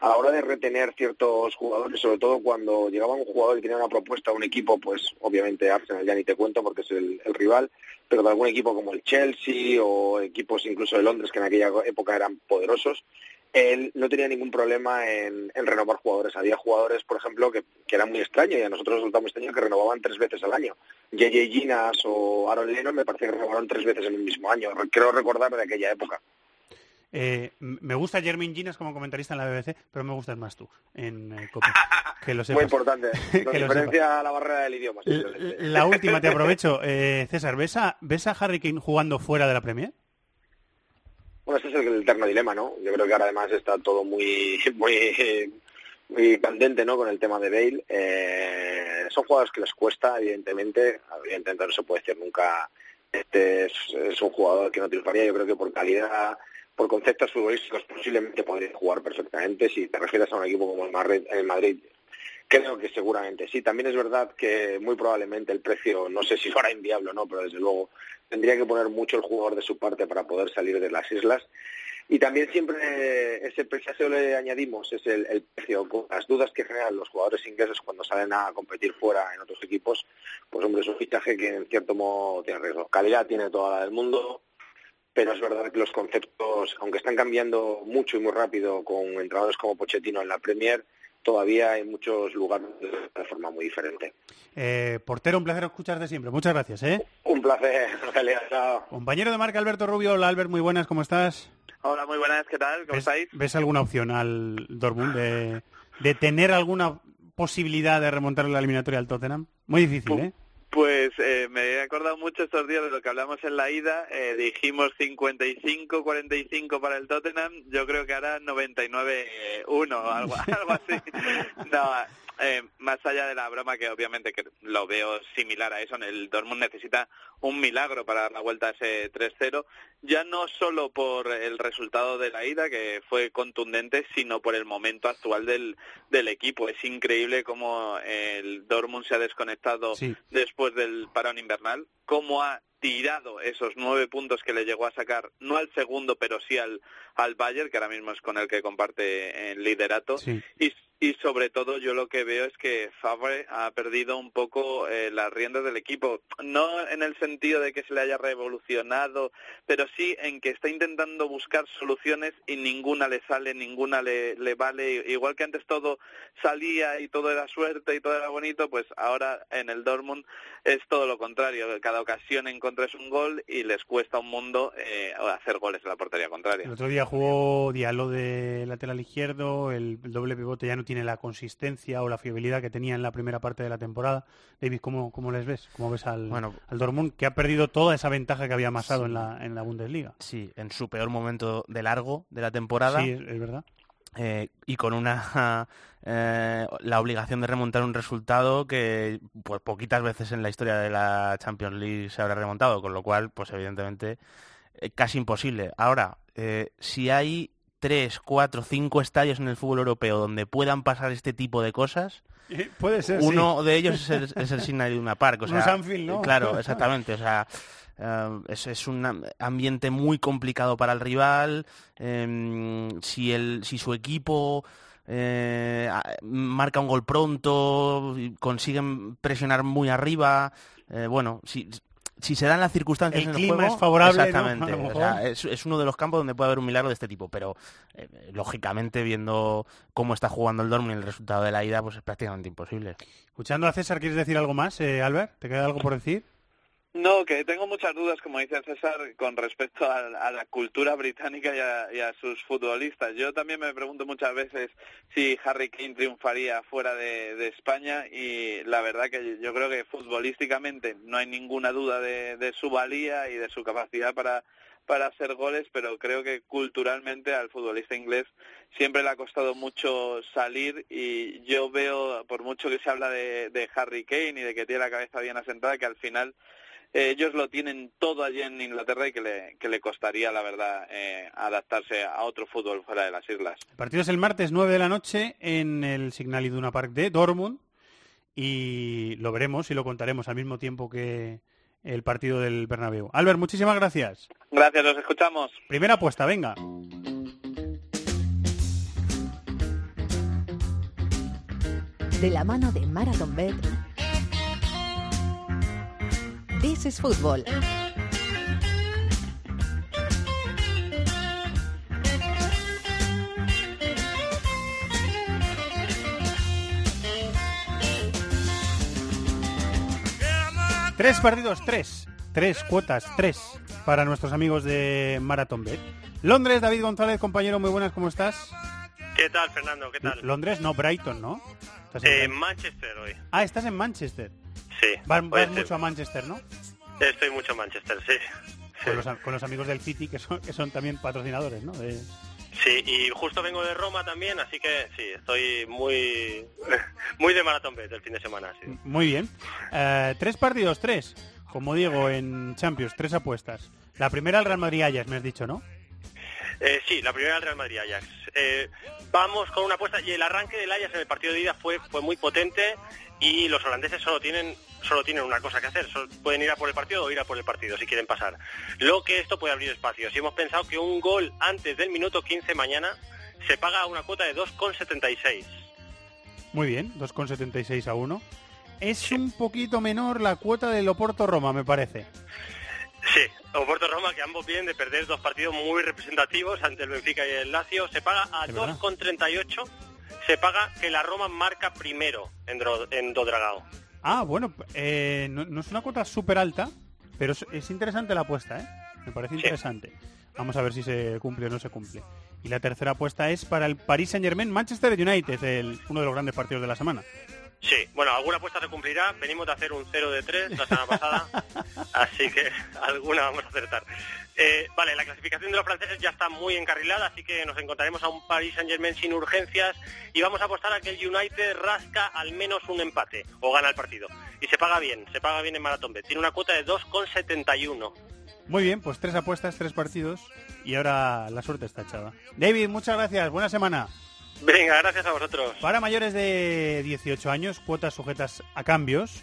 a la hora de retener ciertos jugadores, sobre todo cuando llegaba un jugador y tenía una propuesta a un equipo, pues obviamente Arsenal ya ni te cuento porque es el, rival, pero de algún equipo como el Chelsea o equipos incluso de Londres que en aquella época eran poderosos, él no tenía ningún problema en, renovar jugadores. Había jugadores, por ejemplo, que, que eran muy extraños y a nosotros resultaba muy extraño que renovaban tres veces al año. J.J. Ginas o Aaron Lennon me parece que renovaron tres veces en el mismo año. Creo recordar de aquella época. Eh, me gusta Jermin Ginas como comentarista en la BBC, pero me gustas más tú en eh, [LAUGHS] Que lo Muy importante. [LAUGHS] Con diferencia a la barrera del idioma. La, última, te [LAUGHS] aprovecho. Eh, César, ¿ves a, ¿ves a Harry Kane jugando fuera de la Premier? Bueno, ese es el eterno dilema, ¿no? Yo creo que ahora además está todo muy, muy, muy candente, ¿no? Con el tema de Bale. Eh, son jugadores que les cuesta, evidentemente. Evidentemente no se puede decir nunca este es, un jugador que no triunfaría. Yo creo que por calidad, por conceptos futbolísticos, posiblemente podría jugar perfectamente. Si te refieres a un equipo como el Madrid, el creo que seguramente sí. También es verdad que muy probablemente el precio, no sé si fuera inviable o no, pero desde luego tendría que poner mucho el jugador de su parte para poder salir de las islas. Y también siempre ese precio le añadimos, es el, precio, las dudas que generan los jugadores ingleses cuando salen a competir fuera en otros equipos, pues hombre, es un fichaje que en cierto modo tiene riesgo. Calidad tiene toda la del mundo, pero es verdad que los conceptos, aunque están cambiando mucho y muy rápido con entrenadores como Pochettino en la Premier, todavía hay muchos lugares de forma muy diferente. Eh, portero, un placer escucharte siempre. Muchas gracias, ¿eh? Un placer. [LAUGHS] Chao. Compañero de marca Alberto Rubio. Hola, Albert, muy buenas, ¿cómo estás? Hola, muy buenas, ¿qué tal? ¿Cómo ¿Ves, estáis? ¿Ves alguna opción al Dortmund de, de tener alguna posibilidad de remontar la eliminatoria al Tottenham? Muy difícil, ¿eh? Pues eh, me he acordado mucho estos días de lo que hablamos en la ida. Eh, dijimos 55-45 para el Tottenham. Yo creo que ahora 99-1, algo, [LAUGHS] algo así. No, eh, más allá de la broma, que obviamente que lo veo similar a eso, el Dortmund necesita un milagro para dar la vuelta a ese 3-0, ya no solo por el resultado de la ida, que fue contundente, sino por el momento actual del, del equipo. Es increíble cómo el Dortmund se ha desconectado Sí. después del parón invernal, cómo ha tirado esos nueve puntos que le llegó a sacar, no al segundo, pero sí al, al Bayern, que ahora mismo es con el que comparte el liderato. Sí. Y, y sobre todo yo lo que veo es que Favre ha perdido un poco eh, las riendas del equipo. No en el sentido de que se le haya revolucionado, pero sí en que está intentando buscar soluciones y ninguna le sale, ninguna le, le vale. Igual que antes todo salía y todo era suerte y todo era bonito, pues ahora en el Dortmund es todo lo contrario. Cada ocasión en contra es un gol y les cuesta un mundo eh, hacer goles en la portería contraria. El otro día jugó Diallo de lateral izquierdo, el, el doble pivote ya no tiene la consistencia o la fiabilidad que tenía en la primera parte de la temporada. David, ¿cómo, cómo les ves? ¿Cómo ves al, Bueno. al Dortmund que ha perdido toda esa ventaja que había amasado en, la, en la Bundesliga? Sí, en su peor momento de largo de la temporada. Sí, es, es verdad. Eh, y con una [LAUGHS] eh, la obligación de remontar un resultado que pues poquitas veces en la historia de la Champions League se habrá remontado, con lo cual, pues evidentemente eh, casi imposible. Ahora, eh, si hay tres, cuatro, cinco estadios en el fútbol europeo donde puedan pasar este tipo de cosas, Puede ser, uno sí. de ellos es el, es el Signal Iduna Park. O [LAUGHS] sea, Anfield, ¿no? Claro, exactamente. O sea, [LAUGHS] eh, es, es un am- ambiente muy complicado para el rival. em, si, el, si su equipo eh, marca un gol pronto, consiguen presionar muy arriba, eh, bueno, si, si se dan las circunstancias El en clima el juego, es favorable, exactamente. O sea, es, es uno de los campos donde puede haber un milagro de este tipo, pero eh, lógicamente viendo cómo está jugando el Dortmund y el resultado de la ida, pues es prácticamente imposible. Escuchando a César, ¿quieres decir algo más, eh, Albert? ¿Te queda algo por decir? No, que tengo muchas dudas, como dice César, con respecto a, a la cultura británica y a, y a sus futbolistas. Yo también me pregunto muchas veces si Harry Kane triunfaría fuera de, España y la verdad que yo creo que futbolísticamente no hay ninguna duda de, de su valía y de su capacidad para para hacer goles, pero creo que culturalmente al futbolista inglés siempre le ha costado mucho salir y yo veo, por mucho que se habla de, de Harry Kane y de que tiene la cabeza bien asentada, que al final eh, ellos lo tienen todo allí en Inglaterra y que le, que le costaría, la verdad, eh, adaptarse a otro fútbol fuera de las islas. El partido es el martes 9 de la noche en el Signal Iduna Park de Dortmund y lo veremos y lo contaremos al mismo tiempo que el partido del Bernabéu. Albert, muchísimas gracias. Gracias, los escuchamos. Primera apuesta, venga. De la mano de Marathon Bet. This is Fútbol. Tres partidos, tres. Tres cuotas, tres para nuestros amigos de Marathon Bet. Londres, David González, compañero, muy buenas, ¿cómo estás? ¿Qué tal, Fernando? ¿Qué tal? Londres, no, Brighton, ¿no? En Eh. Manchester hoy. Ah, estás en Manchester. Sí. Vas, mucho a Manchester, ¿no? Estoy mucho en Manchester, sí. Con los, con los amigos del City, que son, que son también patrocinadores, ¿no? De- Sí, y justo vengo de Roma también, así que sí, estoy muy [LAUGHS] muy de maratón Bet el fin de semana, sí. Muy bien. Eh, tres partidos, tres. Como digo, en Champions, tres apuestas. La primera al Real Madrid Ajax, me has dicho, ¿no? Eh, sí, la primera del Real Madrid Ajax. Eh, vamos con una apuesta y el arranque del Ajax en el partido de ida fue fue muy potente y los holandeses solo tienen solo tienen una cosa que hacer, solo pueden ir a por el partido o ir a por el partido si quieren pasar. Lo que esto puede abrir espacios. Y hemos pensado que un gol antes del minuto 15 mañana se paga una cuota de 2,76. Muy bien, 2,76 a 1. Es un poquito menor la cuota del Oporto Roma, me parece. Sí, Oporto Roma que ambos vienen de perder dos partidos muy representativos ante el Benfica y el Lazio. Se paga a Es verdad. 2,38. se paga que la Roma marca primero en, en Dodragao. Ah, bueno, eh, no, no es una cuota súper alta, pero es, es interesante la apuesta, ¿eh? Me parece interesante. Vamos a ver si se cumple o no se cumple. Y la tercera apuesta es para el Paris Saint-Germain Manchester United, el, uno de los grandes partidos de la semana. Sí, bueno, alguna apuesta se cumplirá. Venimos de hacer un 0 de 3 la semana pasada, [LAUGHS] así que [LAUGHS] alguna vamos a acertar. Eh, vale, la clasificación de los franceses ya está muy encarrilada, así que nos encontraremos a un Paris Saint-Germain sin urgencias y vamos a apostar a que el United rasca al menos un empate o gana el partido. Y se paga bien, se paga bien en Marathon Bet. Tiene una cuota de 2,71. Muy bien, pues tres apuestas, tres partidos y ahora la suerte está echada. David, muchas gracias, buena semana. Venga, gracias a vosotros. Para mayores de 18 años, cuotas sujetas a cambios,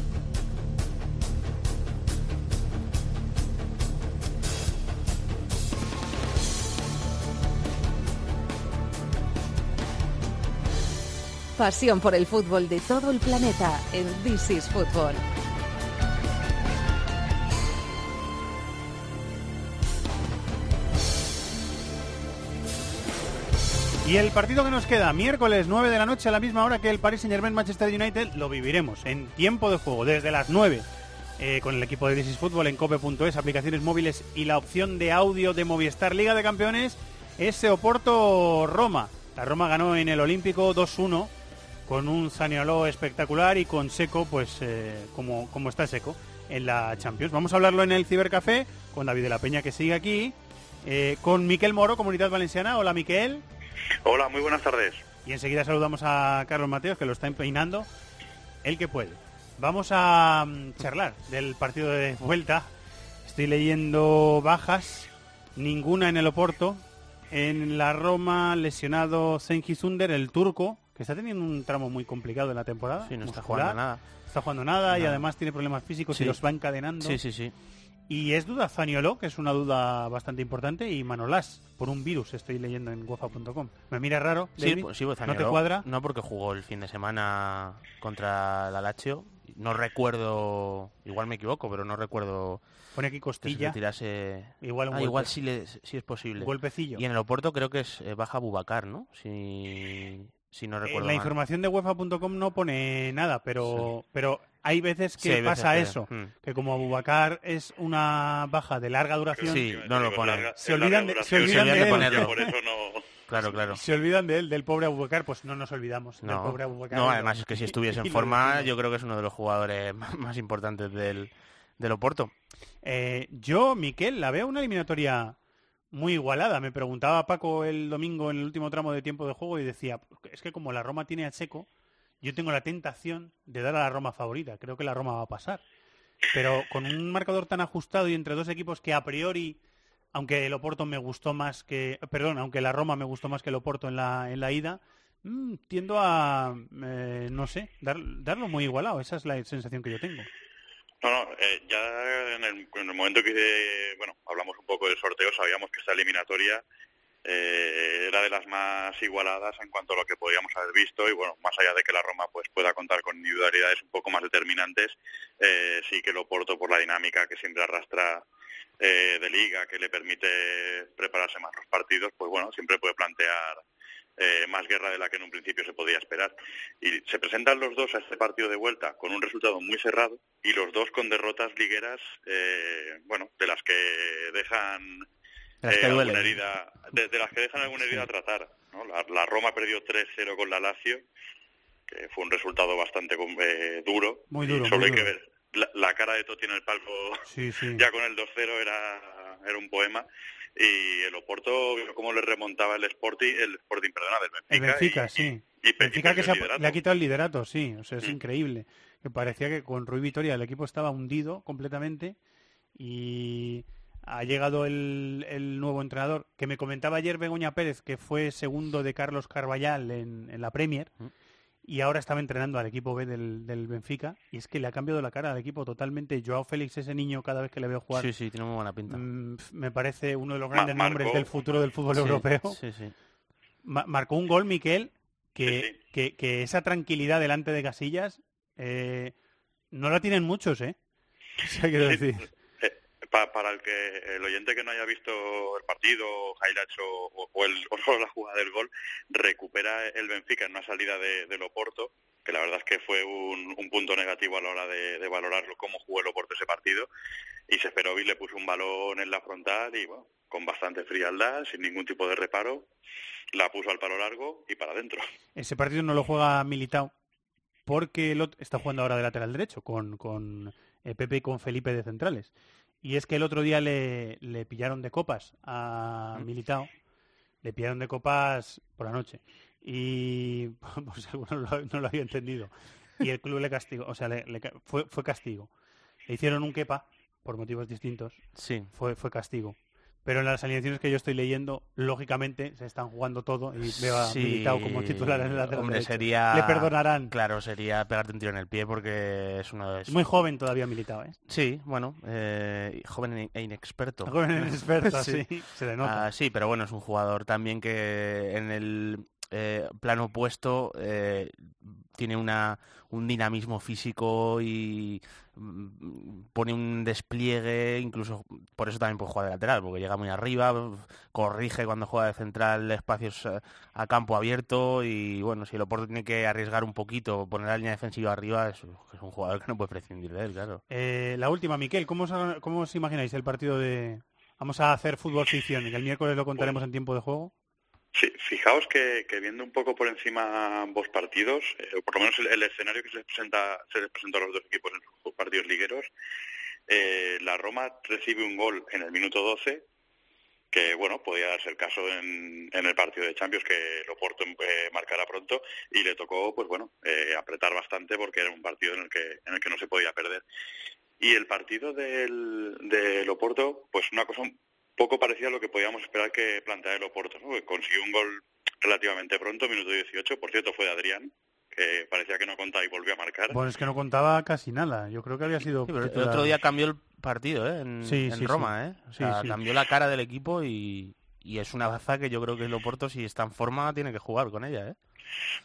Pasión por el fútbol de todo el planeta en This is Football. Y el partido que nos queda, miércoles 9 de la noche a la misma hora que el Paris Saint Germain Manchester United, lo viviremos en tiempo de juego desde las 9 eh, con el equipo de This is Football en cope.es, aplicaciones móviles y la opción de audio de Movistar Liga de Campeones, ese Oporto Roma. La Roma ganó en el Olímpico 2-1 con un Zanioló espectacular y con Seco, pues eh, como, como está Seco en la Champions. Vamos a hablarlo en el Cibercafé con David de la Peña que sigue aquí, eh, con Miquel Moro, Comunidad Valenciana. Hola Miquel. Hola, muy buenas tardes. Y enseguida saludamos a Carlos Mateos, que lo está empeinando, el que puede. Vamos a mm, charlar del partido de vuelta. Estoy leyendo bajas, ninguna en el Oporto. En la Roma, lesionado Zengi Zunder, el turco, que está teniendo un tramo muy complicado en la temporada. Sí, no está jugando nada. Está jugando nada y además tiene problemas físicos Sí. y los va encadenando. Sí, sí, sí. Y es duda Zaniolo, que es una duda bastante importante, y Manolás, por un virus, estoy leyendo en UEFA.com. Me mira raro, Sí, David? pues sí, pues ¿no te cuadra? No, porque jugó el fin de semana contra la Lazio. No recuerdo, igual me equivoco, pero no recuerdo Pone aquí que costilla. retirase... Igual un Ah, golpe. igual sí, le- sí es posible. Golpecillo. Y en el Oporto creo que es eh, baja Bubacar, ¿no? Si, si no En recuerdo la mal. información de UEFA.com no pone nada, pero, pero hay veces que Sí, hay veces pasa que- eso, hmm. que como Abubacar es una baja de larga duración, Sí, no lo ponen. se olvidan de, se olvidan de él. Claro, claro. Se olvidan de él, del pobre Abubacar, pues no nos olvidamos del No, pobre Abubacar. no, además es que si estuviese en [LAUGHS] forma, yo creo que es uno de los jugadores [LAUGHS] más más importantes del, del Oporto. Eh, yo, Miquel, la veo una eliminatoria muy igualada. Me preguntaba Paco el domingo en el último tramo de tiempo de juego y decía, es que como la Roma tiene a Checo, yo tengo la tentación de dar a la Roma favorita. Creo que la Roma va a pasar. Pero con un marcador tan ajustado y entre dos equipos que a priori, aunque el Oporto me gustó más que, perdón, aunque la Roma me gustó más que el Oporto en la, en la ida, mm, tiendo a, eh, no sé, dar- darlo muy igualado. Esa es la sensación que yo tengo. No, no, eh, ya en el, en el momento que bueno hablamos un poco del sorteo, sabíamos que esta eliminatoria eh, era de las más igualadas en cuanto a lo que podíamos haber visto y bueno, más allá de que la Roma pues pueda contar con individualidades un poco más determinantes, eh, sí que lo Porto por la dinámica que siempre arrastra eh, de liga, que le permite prepararse más los partidos, pues bueno, siempre puede plantear eh, más guerra de la que en un principio se podía esperar. Y se presentan los dos a este partido de vuelta con un resultado muy cerrado y los dos con derrotas ligueras, eh, bueno, de las que dejan eh, alguna herida, de, de las que dejan alguna herida a tratar. ¿no? La, la Roma perdió 3-0 con la Lazio, que fue un resultado bastante eh, duro. Muy Y duro, Solo muy hay que ver la, la cara de Totti en el palco Sí, sí. [LAUGHS] ya con el 2-0 era, era un poema. Y el Oporto vio cómo le remontaba el Sporting, el Sporting, perdona, del El Benfica. Benfica, y- sí. y pe- Benfica y que se ha- el liderato. le ha quitado el liderato, sí. O sea, es Mm. increíble. Que parecía que con Rui Vitoria el equipo estaba hundido completamente y ha llegado el, el nuevo entrenador que me comentaba ayer Begoña Pérez que fue segundo de Carlos Carballal en, en la Premier Mm. Y ahora estaba entrenando al equipo B del, del Benfica y es que le ha cambiado la cara al equipo totalmente. Joao Félix, ese niño, cada vez que le veo jugar, Sí, sí, tiene muy buena pinta. mm, me parece uno de los grandes nombres del futuro del fútbol Sí, europeo. Sí, sí. Ma- marcó un gol, Miquel, que, que, que esa tranquilidad delante de Casillas eh, no la tienen muchos, ¿eh? [LAUGHS] O sea, quiero decir. Pa- para el que el oyente que no haya visto el partido, highlights o, o- el, [LAUGHS] o la jugada del gol, recupera el Benfica en una salida de, del Oporto, que la verdad es que fue un, un punto negativo a la hora de, de valorar cómo jugó el Oporto ese partido, y Seferovic le puso un balón en la frontal y bueno, con bastante frialdad, sin ningún tipo de reparo, la puso al palo largo y para adentro. Ese partido no lo juega Militao porque está jugando ahora de lateral derecho con, con eh, Pepe y con Felipe de centrales. Y es que el otro día le, le pillaron de copas a Militao, le pillaron de copas por la noche. Y [LAUGHS] pues alguno no lo, no lo había entendido. Y el club le castigó, o sea, le- le fue, fue castigo. Le hicieron un quepa por motivos distintos. Sí. Fue, fue castigo. Pero en las alineaciones que yo estoy leyendo, lógicamente se están jugando todo y veo a Sí, como titular en lateral Hombre, derecho. sería... Le perdonarán. Claro, sería pegarte un tiro en el pie porque es uno de... Es muy joven todavía Militao, ¿eh? Sí, bueno, eh, joven e- inexperto. Joven e inexperto, [LAUGHS] sí, se le nota. Ah, sí, pero bueno, es un jugador también que en el eh, plano opuesto eh, tiene una, un dinamismo físico y mm, pone un despliegue, incluso por eso también puede jugar de lateral, porque llega muy arriba, corrige cuando juega de central espacios eh, a campo abierto y bueno, si el Oporto tiene que arriesgar un poquito, poner la línea defensiva arriba, es, un jugador que no puede prescindir de él, claro. Eh, la última, Miquel, ¿cómo os, ¿cómo os imagináis el partido de... Vamos a hacer fútbol ficción, que el miércoles lo contaremos en tiempo de juego. Sí, fijaos que, viendo un poco por encima ambos partidos, eh, por lo menos el, escenario que se les presenta, se les presenta a los dos equipos en sus partidos ligueros, eh, la Roma recibe un gol en el minuto 12, que bueno, podía darse el caso en, el partido de Champions que el Oporto eh, marcara pronto y le tocó, pues bueno, eh, apretar bastante porque era un partido en el que en el que no se podía perder. Y el partido del, del Oporto, pues una cosa poco parecida a lo que podíamos esperar que planteara el Oporto, ¿no? Que consiguió un gol relativamente pronto, minuto 18, por cierto fue de Adrián, que parecía que no contaba y volvió a marcar. Bueno, es que no contaba casi nada. Yo creo que había sido... Sí, pero el otro día cambió el partido, ¿eh? En, Sí, en sí, Roma, sí. ¿eh? O sea, sí. cambió la cara del equipo y, y es una baza que yo creo que el Oporto, si está en forma, tiene que jugar con ella, ¿eh?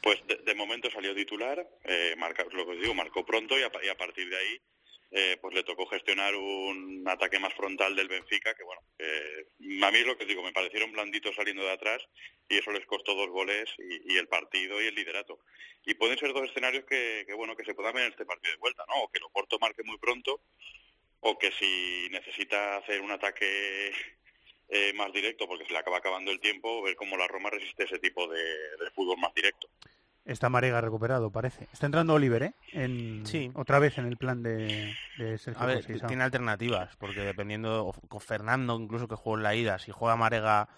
Pues de, de momento salió titular, eh, marca, lo que os digo, marcó pronto y a, pa- y a partir de ahí eh, pues le tocó gestionar un ataque más frontal del Benfica, que bueno, eh, a mí es lo que digo, me parecieron blanditos saliendo de atrás y eso les costó dos goles y, el partido y el liderato. Y pueden ser dos escenarios que, bueno que se puedan ver en este partido de vuelta, ¿no? O que el Oporto marque muy pronto o que si necesita hacer un ataque eh, más directo porque se le acaba acabando el tiempo, ver cómo la Roma resiste ese tipo de fútbol más directo. Está Marega recuperado, parece. Está entrando Oliver, ¿eh? En... Sí. Otra vez en el plan de, de Sergio A ver, tiene alternativas, porque dependiendo, con Fernando incluso que jugó en la ida, si juega Marega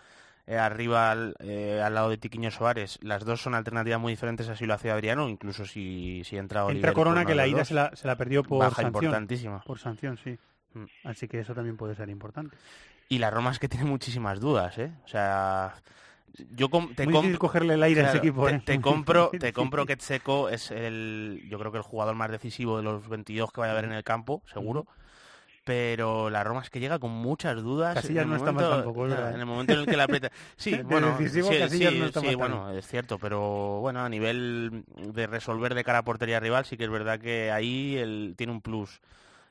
eh, arriba al, eh, al lado de Tiquiño Suárez, las dos son alternativas muy diferentes, así lo hace Adriano, incluso si, si entra Oliver. Entra Corona, que la ida dos. se la, se la perdió por Baja sanción. importantísima. Por sanción, sí. Mm. Así que eso también puede ser importante. Y la Roma es que tiene muchísimas dudas, ¿eh? O sea, yo com- te Muy difícil cogerle el aire a ese equipo, te, ¿eh? te compro, te compro que Tseco es el, yo creo que el jugador más decisivo de los 22 que vaya a haber en el campo, seguro. Pero la Roma es que llega con muchas dudas. Casillas en el no está mal momento- tampoco, es no, verdad, En el momento en el que la aprieta. [LAUGHS] Sí, De bueno, decisivo, sí, sí, no está sí, mal bueno, es cierto, pero bueno, a nivel de resolver de cara a portería rival, sí que es verdad que ahí él tiene un plus.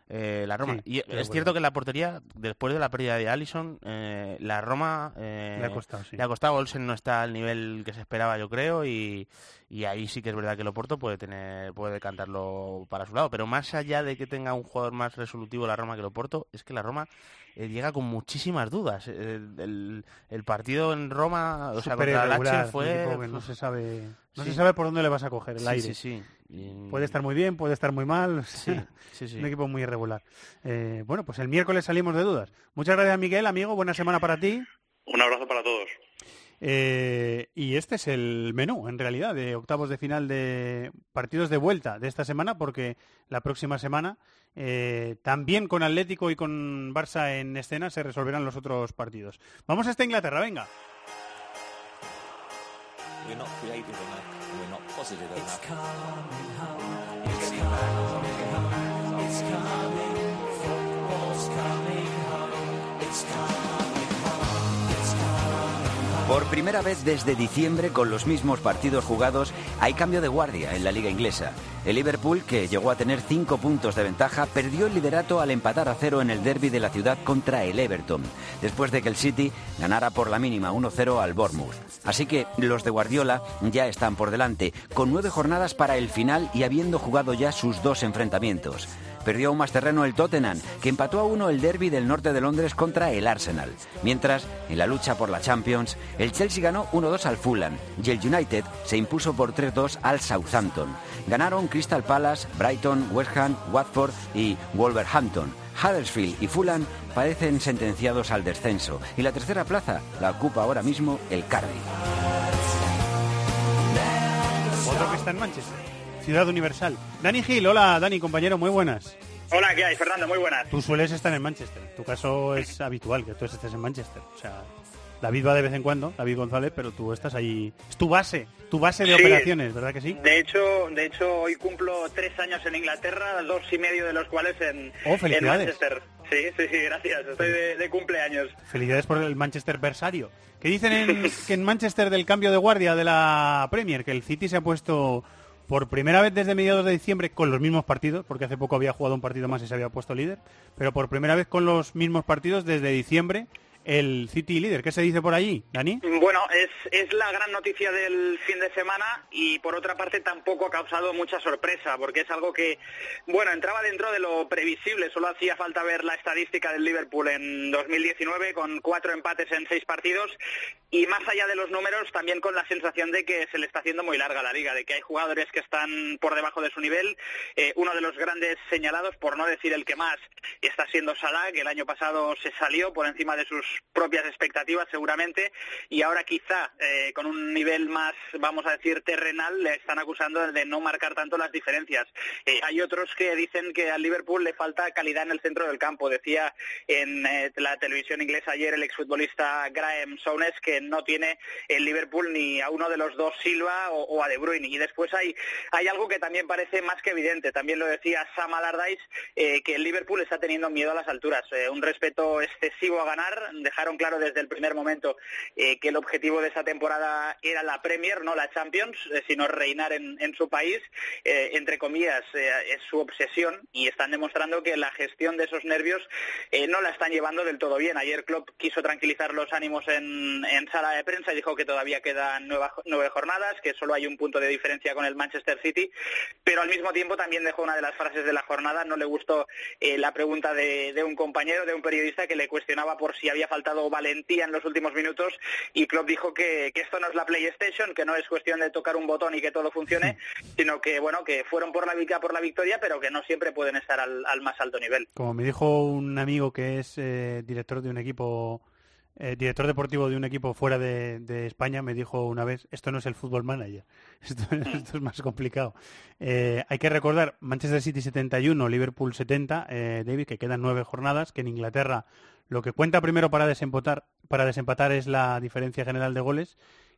Eh, la Roma. Sí, y es cierto que la portería, después de la pérdida de Allison, eh, la Roma eh, Le ha costado, sí. le ha costado. Olsen no está al nivel que se esperaba, yo creo, y, y ahí sí que es verdad que el Oporto puede tener, puede cantarlo para su lado. Pero más allá de que tenga un jugador más resolutivo la Roma que el Oporto, es que la Roma eh, llega con muchísimas dudas. El, el- el partido en Roma, o sea, contra el fue... que no se sabe, no Sí. se sabe por dónde le vas a coger el aire. sí, sí. Y- Puede estar muy bien, puede estar muy mal. [LAUGHS] Sí, sí, sí. Un equipo muy irregular. Eh, bueno, pues el miércoles salimos de dudas. Muchas gracias, Miguel, amigo. Buena semana para ti. Un abrazo para todos. Eh, y este es el menú, en realidad, de octavos de final de partidos de vuelta de esta semana, porque la próxima semana, eh, también con Atlético y con Barça en escena, se resolverán los otros partidos. Vamos hasta Inglaterra, venga. We're not creative enough, and we're not positive enough. It's coming home. It's coming home. It's coming. Football's coming home. It's coming Por primera vez desde diciembre, con los mismos partidos jugados, hay cambio de guardia en la liga inglesa. El Liverpool, que llegó a tener cinco puntos de ventaja, perdió el liderato al empatar a cero en el derby de la ciudad contra el Everton, después de que el City ganara por la mínima 1-0 al Bournemouth. Así que los de Guardiola ya están por delante, con nueve jornadas para el final y habiendo jugado ya sus dos enfrentamientos. Perdió aún más terreno el Tottenham, que empató a uno el derby del norte de Londres contra el Arsenal. Mientras, en la lucha por la Champions, el Chelsea ganó 1-2 al Fulham y el United se impuso por 3-2 al Southampton. Ganaron Crystal Palace, Brighton, West Ham, Watford y Wolverhampton. Huddersfield y Fulham parecen sentenciados al descenso y la tercera plaza la ocupa ahora mismo el Cardiff. Otro que está en Manchester, Ciudad Universal. Dani Gil, hola Dani, compañero, muy buenas. Hola, ¿qué hay, Fernando? Muy buenas. Tú sueles estar en Manchester. Tu caso es habitual que tú estés en Manchester. O sea, David va de vez en cuando, David González, pero tú estás ahí. Es tu base, tu base de Sí. operaciones, ¿verdad que sí? De hecho, de hecho, hoy cumplo tres años en Inglaterra, dos y medio de los cuales en, Oh, en felicidades. Manchester. Sí, sí, sí, gracias. Estoy de, de cumpleaños. Felicidades por el Manchester Versario. ¿Qué dicen en, [LAUGHS] que en Manchester del cambio de guardia de la Premier? Que el City se ha puesto por primera vez desde mediados de diciembre con los mismos partidos, porque hace poco había jugado un partido más y se había puesto líder, pero por primera vez con los mismos partidos desde diciembre el City líder. ¿Qué se dice por allí, Dani? Bueno, es, es la gran noticia del fin de semana y por otra parte tampoco ha causado mucha sorpresa porque es algo que, bueno, entraba dentro de lo previsible. Solo hacía falta ver la estadística del Liverpool en 2019 con cuatro empates en seis partidos y más allá de los números también con la sensación de que se le está haciendo muy larga la liga, de que hay jugadores que están por debajo de su nivel. Eh, uno de los grandes señalados, por no decir el que más, está siendo Salah, que el año pasado se salió por encima de sus propias expectativas seguramente y ahora quizá eh, con un nivel más, vamos a decir, terrenal, le están acusando de no marcar tanto las diferencias. Eh, hay otros que dicen que al Liverpool le falta calidad en el centro del campo. Decía en eh, la televisión inglesa ayer el exfutbolista Graham Souness que no tiene el Liverpool ni a uno de los dos Silva o, a De Bruyne. Y después hay, hay algo que también parece más que evidente. También lo decía Sam Allardyce, eh, que el Liverpool está teniendo miedo a las alturas. Eh, un respeto excesivo a ganar. Dejaron claro desde el primer momento eh, que el objetivo de esa temporada era la Premier, no la Champions, eh, sino reinar en, su país. Eh, entre comillas, es su obsesión y están demostrando que la gestión de esos nervios no la están llevando del todo bien. Ayer Klopp quiso tranquilizar los ánimos en, sala de prensa y dijo que todavía quedan nueva- nueve jornadas, que solo hay un punto de diferencia con el Manchester City, pero al mismo tiempo también dejó una de las frases de la jornada. No le gustó la pregunta de un compañero, de un periodista que le cuestionaba por si había faltado valentía en los últimos minutos y Klopp dijo que, que esto no es la PlayStation, que no es cuestión de tocar un botón y que todo funcione, [LAUGHS] sino que bueno que fueron por la vica por la victoria, pero que no siempre pueden estar al, al más alto nivel. Como me dijo un amigo que es eh, director de un equipo, eh, director deportivo de un equipo fuera de, de España, me dijo una vez, esto no es el fútbol manager, [LAUGHS] esto, esto es más complicado. Eh, hay que recordar, Manchester City 71, Liverpool 70, eh, David, que quedan nueve jornadas, que en Inglaterra lo que cuenta primero para desempatar, para desempatar es la diferencia general de goles,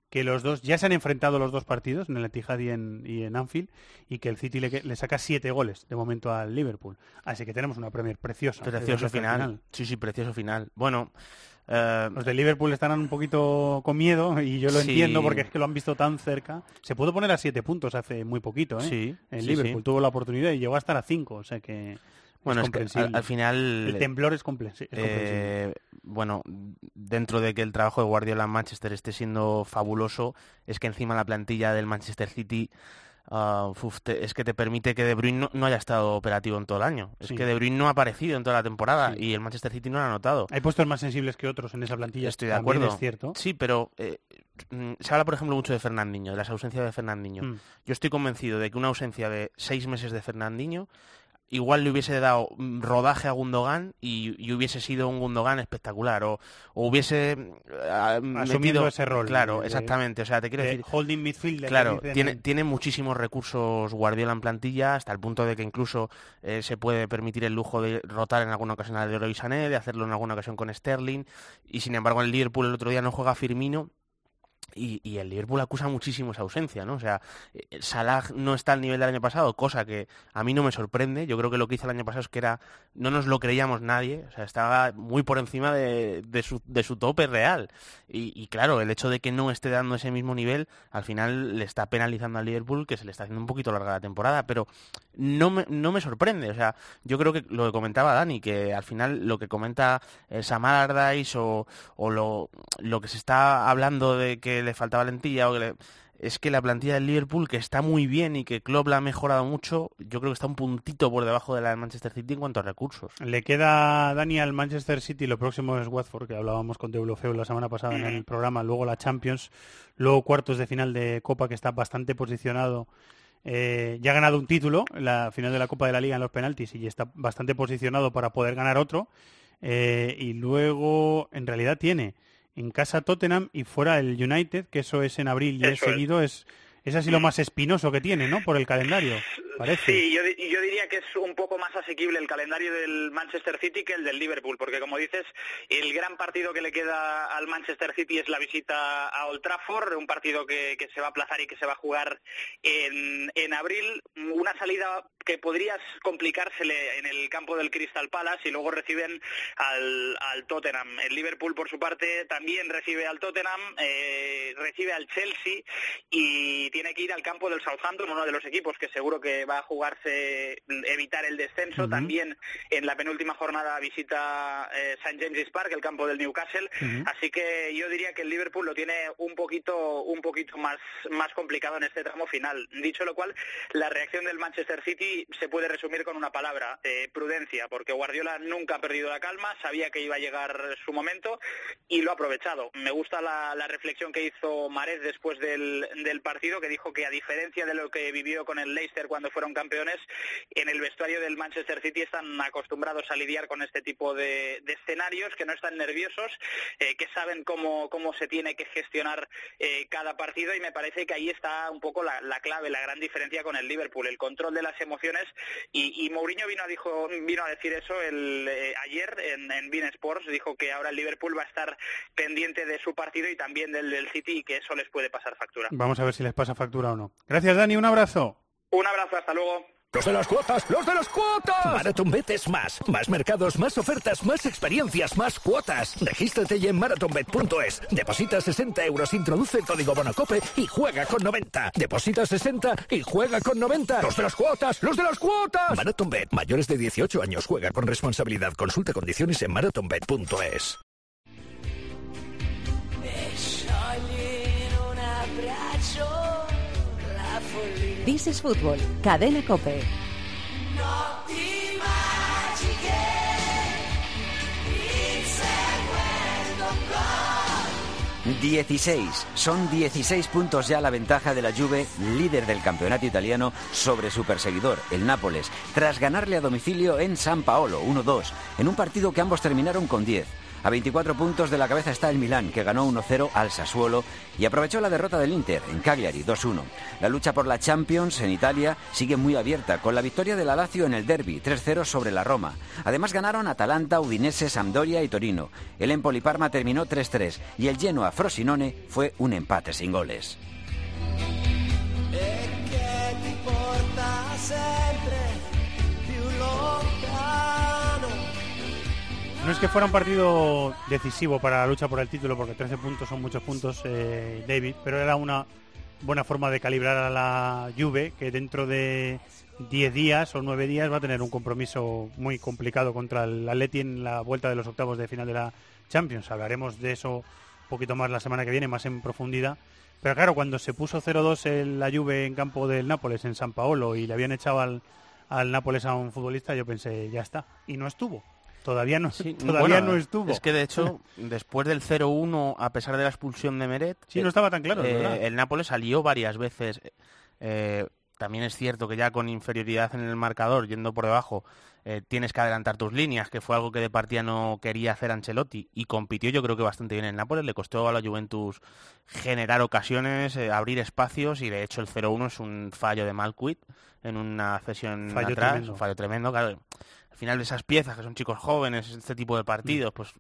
que los dos ya se han enfrentado los dos partidos en el Etihad y en, y en Anfield y que el City le, le saca siete goles de momento al Liverpool. Así que tenemos una Premier preciosa. Precioso final. Sí, sí, precioso final. Bueno, eh, Los de Liverpool estarán un poquito con miedo y yo lo Sí. entiendo porque es que lo han visto tan cerca. Se pudo poner a siete puntos hace muy poquito, ¿eh? Sí, En sí, Liverpool tuvo la oportunidad y llegó a estar a cinco, o sea que Bueno, es es que comprensible. al, al final... El temblor es, es comprensible. eh, bueno, dentro de que el trabajo de Guardiola en Manchester esté siendo fabuloso, es que encima la plantilla del Manchester City ah, uf, te- es que te permite que De Bruyne no, no haya estado operativo en todo el año. Es que De Bruyne no ha aparecido en toda la temporada y el Manchester City no lo ha notado. Hay puestos más sensibles que otros en esa plantilla. Estoy de acuerdo. Es cierto. Sí, pero eh, mm, se habla, por ejemplo, mucho de Fernandinho, de las ausencias de Fernandinho. Mm. Yo estoy convencido de que una ausencia de seis meses de Fernandinho igual le hubiese dado rodaje a Gundogan y, y hubiese sido un Gundogan espectacular o, o hubiese ah, Asumiendo metido ese rol claro de- exactamente o sea te quiero de decir holding midfielder, que claro tiene en- tiene muchísimos recursos Guardiola en plantilla hasta el punto de que incluso eh, se puede permitir el lujo de rotar en alguna ocasión a Leroy Sané de hacerlo en alguna ocasión con Sterling y sin embargo en el Liverpool el otro día no juega Firmino y, el Liverpool acusa muchísimo esa ausencia, ¿no? O sea, eh, Salah no está al nivel del año pasado, cosa que a mí no me sorprende. Yo creo que lo que hizo el año pasado es que era, no nos lo creíamos nadie, o sea, estaba muy por encima de, su, de su, tope real. Y, y, claro, el hecho de que no esté dando ese mismo nivel, al final le está penalizando al Liverpool, que se le está haciendo un poquito larga la temporada, pero no me, no me sorprende. O sea, yo creo que lo que comentaba Dani, que al final lo que comenta eh, Samar Ardais o, o lo, lo que se está hablando de que le falta valentía o que le... es que la plantilla del Liverpool, que está muy bien y que Klopp la ha mejorado mucho, yo creo que está un puntito por debajo de la del Manchester City en cuanto a recursos. Le queda Dani al Manchester City, lo próximo es Watford, que hablábamos con Deulofeu la semana pasada en el programa, luego la Champions, luego cuartos de final de Copa, que está bastante posicionado. Eh, ya ha ganado un título la final de la Copa de la Liga en los penaltis y está bastante posicionado para poder ganar otro. Eh, y luego, en realidad, tiene en casa Tottenham y fuera el United, que eso es en abril y es seguido, es, es así lo más espinoso que tiene, ¿no? Por el calendario, parece. Sí, yo, yo, diría que es un poco más asequible el calendario del Manchester City que el del Liverpool, porque como dices, el gran partido que le queda al Manchester City es la visita a Old Trafford, un partido que, que se va a aplazar y que se va a jugar en, en abril, una salida que podría complicársele en el campo del Crystal Palace y luego reciben al, al Tottenham. El Liverpool, por su parte, también recibe al Tottenham, eh, recibe al Chelsea y tiene que ir al campo del Southampton, uno de los equipos que seguro que va a jugarse evitar el descenso. Uh -huh. También en la penúltima jornada visita eh, St. James's Park, el campo del Newcastle. Uh -huh. Así que yo diría que el Liverpool lo tiene un poquito, un poquito más, más complicado en este tramo final. Dicho lo cual, la reacción del Manchester City se puede resumir con una palabra, eh, prudencia, porque Guardiola nunca ha perdido la calma, sabía que iba a llegar su momento y lo ha aprovechado. Me gusta la, la reflexión que hizo Mares después del, del, partido, que dijo que a diferencia de lo que vivió con el Leicester cuando fueron campeones, en el vestuario del Manchester City están acostumbrados a lidiar con este tipo de, de escenarios, que no están nerviosos, eh, que saben cómo, cómo se tiene que gestionar eh, cada partido y me parece que ahí está un poco la, la clave, la gran diferencia con el Liverpool, el control de las emociones y, Mourinho vino a, dijo, vino a decir eso el, eh, ayer en, en Bean Sports, dijo que ahora el Liverpool va a estar pendiente de su partido y también del City y que eso les puede pasar factura. Vamos a ver si les factura o no. Gracias Dani, un abrazo. Un abrazo, hasta luego. ¡Los de las cuotas! ¡Los de las cuotas! MarathonBet es más. Más mercados, más ofertas, más experiencias, más cuotas. Regístrate ya en marathonbet.es. Deposita 60 euros, introduce el código Bonacope y juega con 90. Deposita 60 y juega con 90. ¡Los de las cuotas! ¡Los de las cuotas! MarathonBet. Mayores de 18 años juega con responsabilidad. Consulta condiciones en marathonbet.es. This is Fútbol, Cadena Cope. 16. Son 16 puntos ya la ventaja de la Juve, líder del campeonato italiano, sobre su perseguidor, el Nápoles, tras ganarle a domicilio en San Paolo 1-2, en un partido que ambos terminaron con 10. A 24 puntos de la cabeza está el Milán, que ganó 1-0 al Sassuolo y aprovechó la derrota del Inter en Cagliari 2-1. La lucha por la Champions en Italia sigue muy abierta, con la victoria de la Lazio en el derby 3-0 sobre la Roma. Además ganaron Atalanta, Udinese, Sampdoria y Torino. El Empoli Parma terminó 3-3 y el Genoa Frosinone fue un empate sin goles. No es que fuera un partido decisivo para la lucha por el título, porque 13 puntos son muchos puntos, eh, David, pero era una buena forma de calibrar a la Juve, que dentro de 10 días o 9 días va a tener un compromiso muy complicado contra el Atleti en la vuelta de los octavos de final de la Champions. Hablaremos de eso un poquito más la semana que viene, más en profundidad. Pero claro, cuando se puso 0-2 la Juve en campo del Nápoles, en San Paolo, y le habían echado al, al Nápoles a un futbolista, yo pensé, ya está. Y no estuvo. Todavía no, sí, todavía bueno, no estuvo. Es que de hecho, después del 0-1, a pesar de la expulsión de Meret, sí, no estaba tan claro. Eh, el Nápoles salió varias veces. Eh, también es cierto que ya con inferioridad en el marcador, yendo por debajo, eh, tienes que adelantar tus líneas, que fue algo que de partida no quería hacer Ancelotti y compitió yo creo que bastante bien en Nápoles, le costó a la Juventus generar ocasiones, abrir espacios y de hecho el 0-1 es un fallo de Malquit en una cesión fallo atrás, tremendo. un fallo tremendo, claro. Al final esas piezas que son chicos jóvenes, este tipo de partidos, pues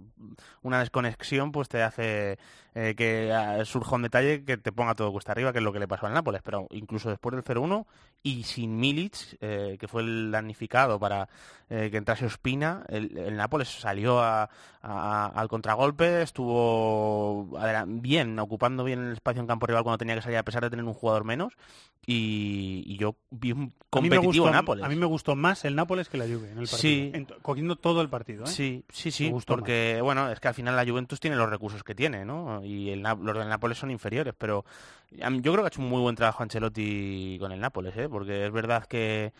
una desconexión pues te hace eh, que ah, surja un detalle que te ponga todo cuesta arriba, que es lo que le pasó al Nápoles. Pero incluso después del 0-1 y sin Milic, eh, que fue el damnificado para eh, que entrase Ospina, el, el Nápoles salió a- a- al contragolpe, estuvo bien, ocupando bien el espacio en campo rival cuando tenía que salir, a pesar de tener un jugador menos. Y, y yo vi un A competitivo gustó, Nápoles. a mí me gustó más el Nápoles que la Juve en el partido. Sí. En- cogiendo todo el partido, ¿eh? Sí, sí, sí, porque bueno, es que al final la Juventus tiene los recursos que tiene, ¿no? Y el, los del Nápoles son inferiores, pero yo creo que ha hecho un muy buen trabajo Ancelotti con el Nápoles, ¿eh? Porque es verdad que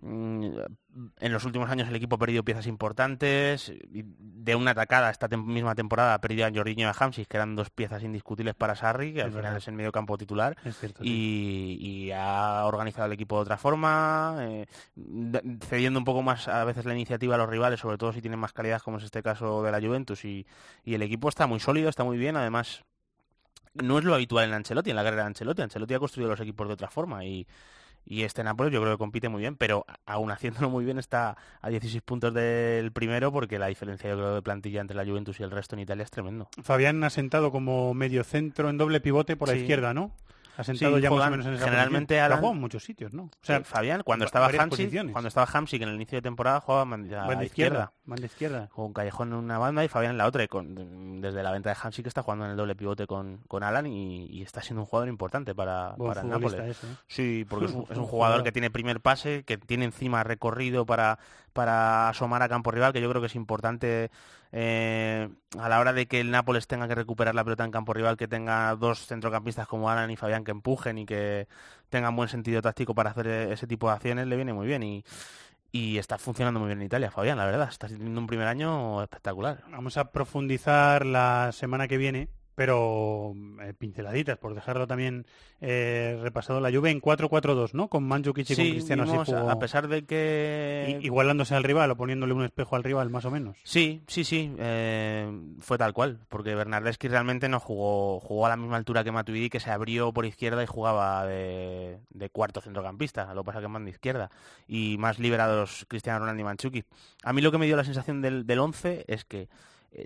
en los últimos años el equipo ha perdido piezas importantes, de una atacada esta tem- misma temporada ha perdido a Jorginho y a Hamsik, que eran dos piezas indiscutibles para Sarri, que al final verdad. es el medio campo titular, cierto, y, y ha organizado el equipo de otra forma, eh, cediendo un poco más a veces la iniciativa a los rivales, sobre todo si tienen más calidad, como es este caso de la Juventus, y, y el equipo está muy sólido, está muy bien, además no es lo habitual en Ancelotti, en la carrera de Ancelotti. Ancelotti ha construido los equipos de otra forma y, y este Nápoles yo creo que compite muy bien, pero aún haciéndolo muy bien está a 16 puntos del primero porque la diferencia yo creo de plantilla entre la Juventus y el resto en Italia es tremendo. Fabián ha sentado como medio centro en doble pivote por la izquierda, ¿no? Ha sentado Sí, ya más o menos en esa generalmente Alan- jugado en muchos sitios, ¿no? O sea, Fabián, cuando estaba Hamsik, cuando estaba Hamsik en el inicio de temporada jugaba Banda izquierda, banda izquierda. Con Callejón en una banda y Fabián en la otra. Y con, desde la venta de Hamsik está jugando en el doble pivote con, con Alan y, y está siendo un jugador importante para, Buen para Nápoles. ese, ¿eh? Sí, porque es un, es un [LAUGHS] jugador. que tiene primer pase, que tiene encima recorrido para, para asomar a campo rival, que yo creo que es importante eh, a la hora de que el Nápoles tenga que recuperar la pelota en campo rival, que tenga dos centrocampistas como Alan y Fabián que empujen y que tengan buen sentido táctico para hacer e- ese tipo de acciones, le viene muy bien y, y está funcionando muy bien en Italia, Fabián, la verdad, está teniendo un primer año espectacular. Vamos a profundizar la semana que viene, pero eh, pinceladitas, por dejarlo también eh, repasado la Juve en 4-4-2, ¿no? Con Mandzukic y con Cristiano vimos, jugó, a pesar de que i- igualándose al rival o poniéndole un espejo al rival, más o menos. Sí, sí, sí, eh, fue tal cual, porque Bernardeschi realmente no jugó, jugó a la misma altura que Matuidi, que se abrió por izquierda y jugaba de, de cuarto centrocampista, lo que pasa que más de izquierda, y más liberados Cristiano Ronaldo y Manchuki. A mí lo que me dio la sensación del, del 11 es que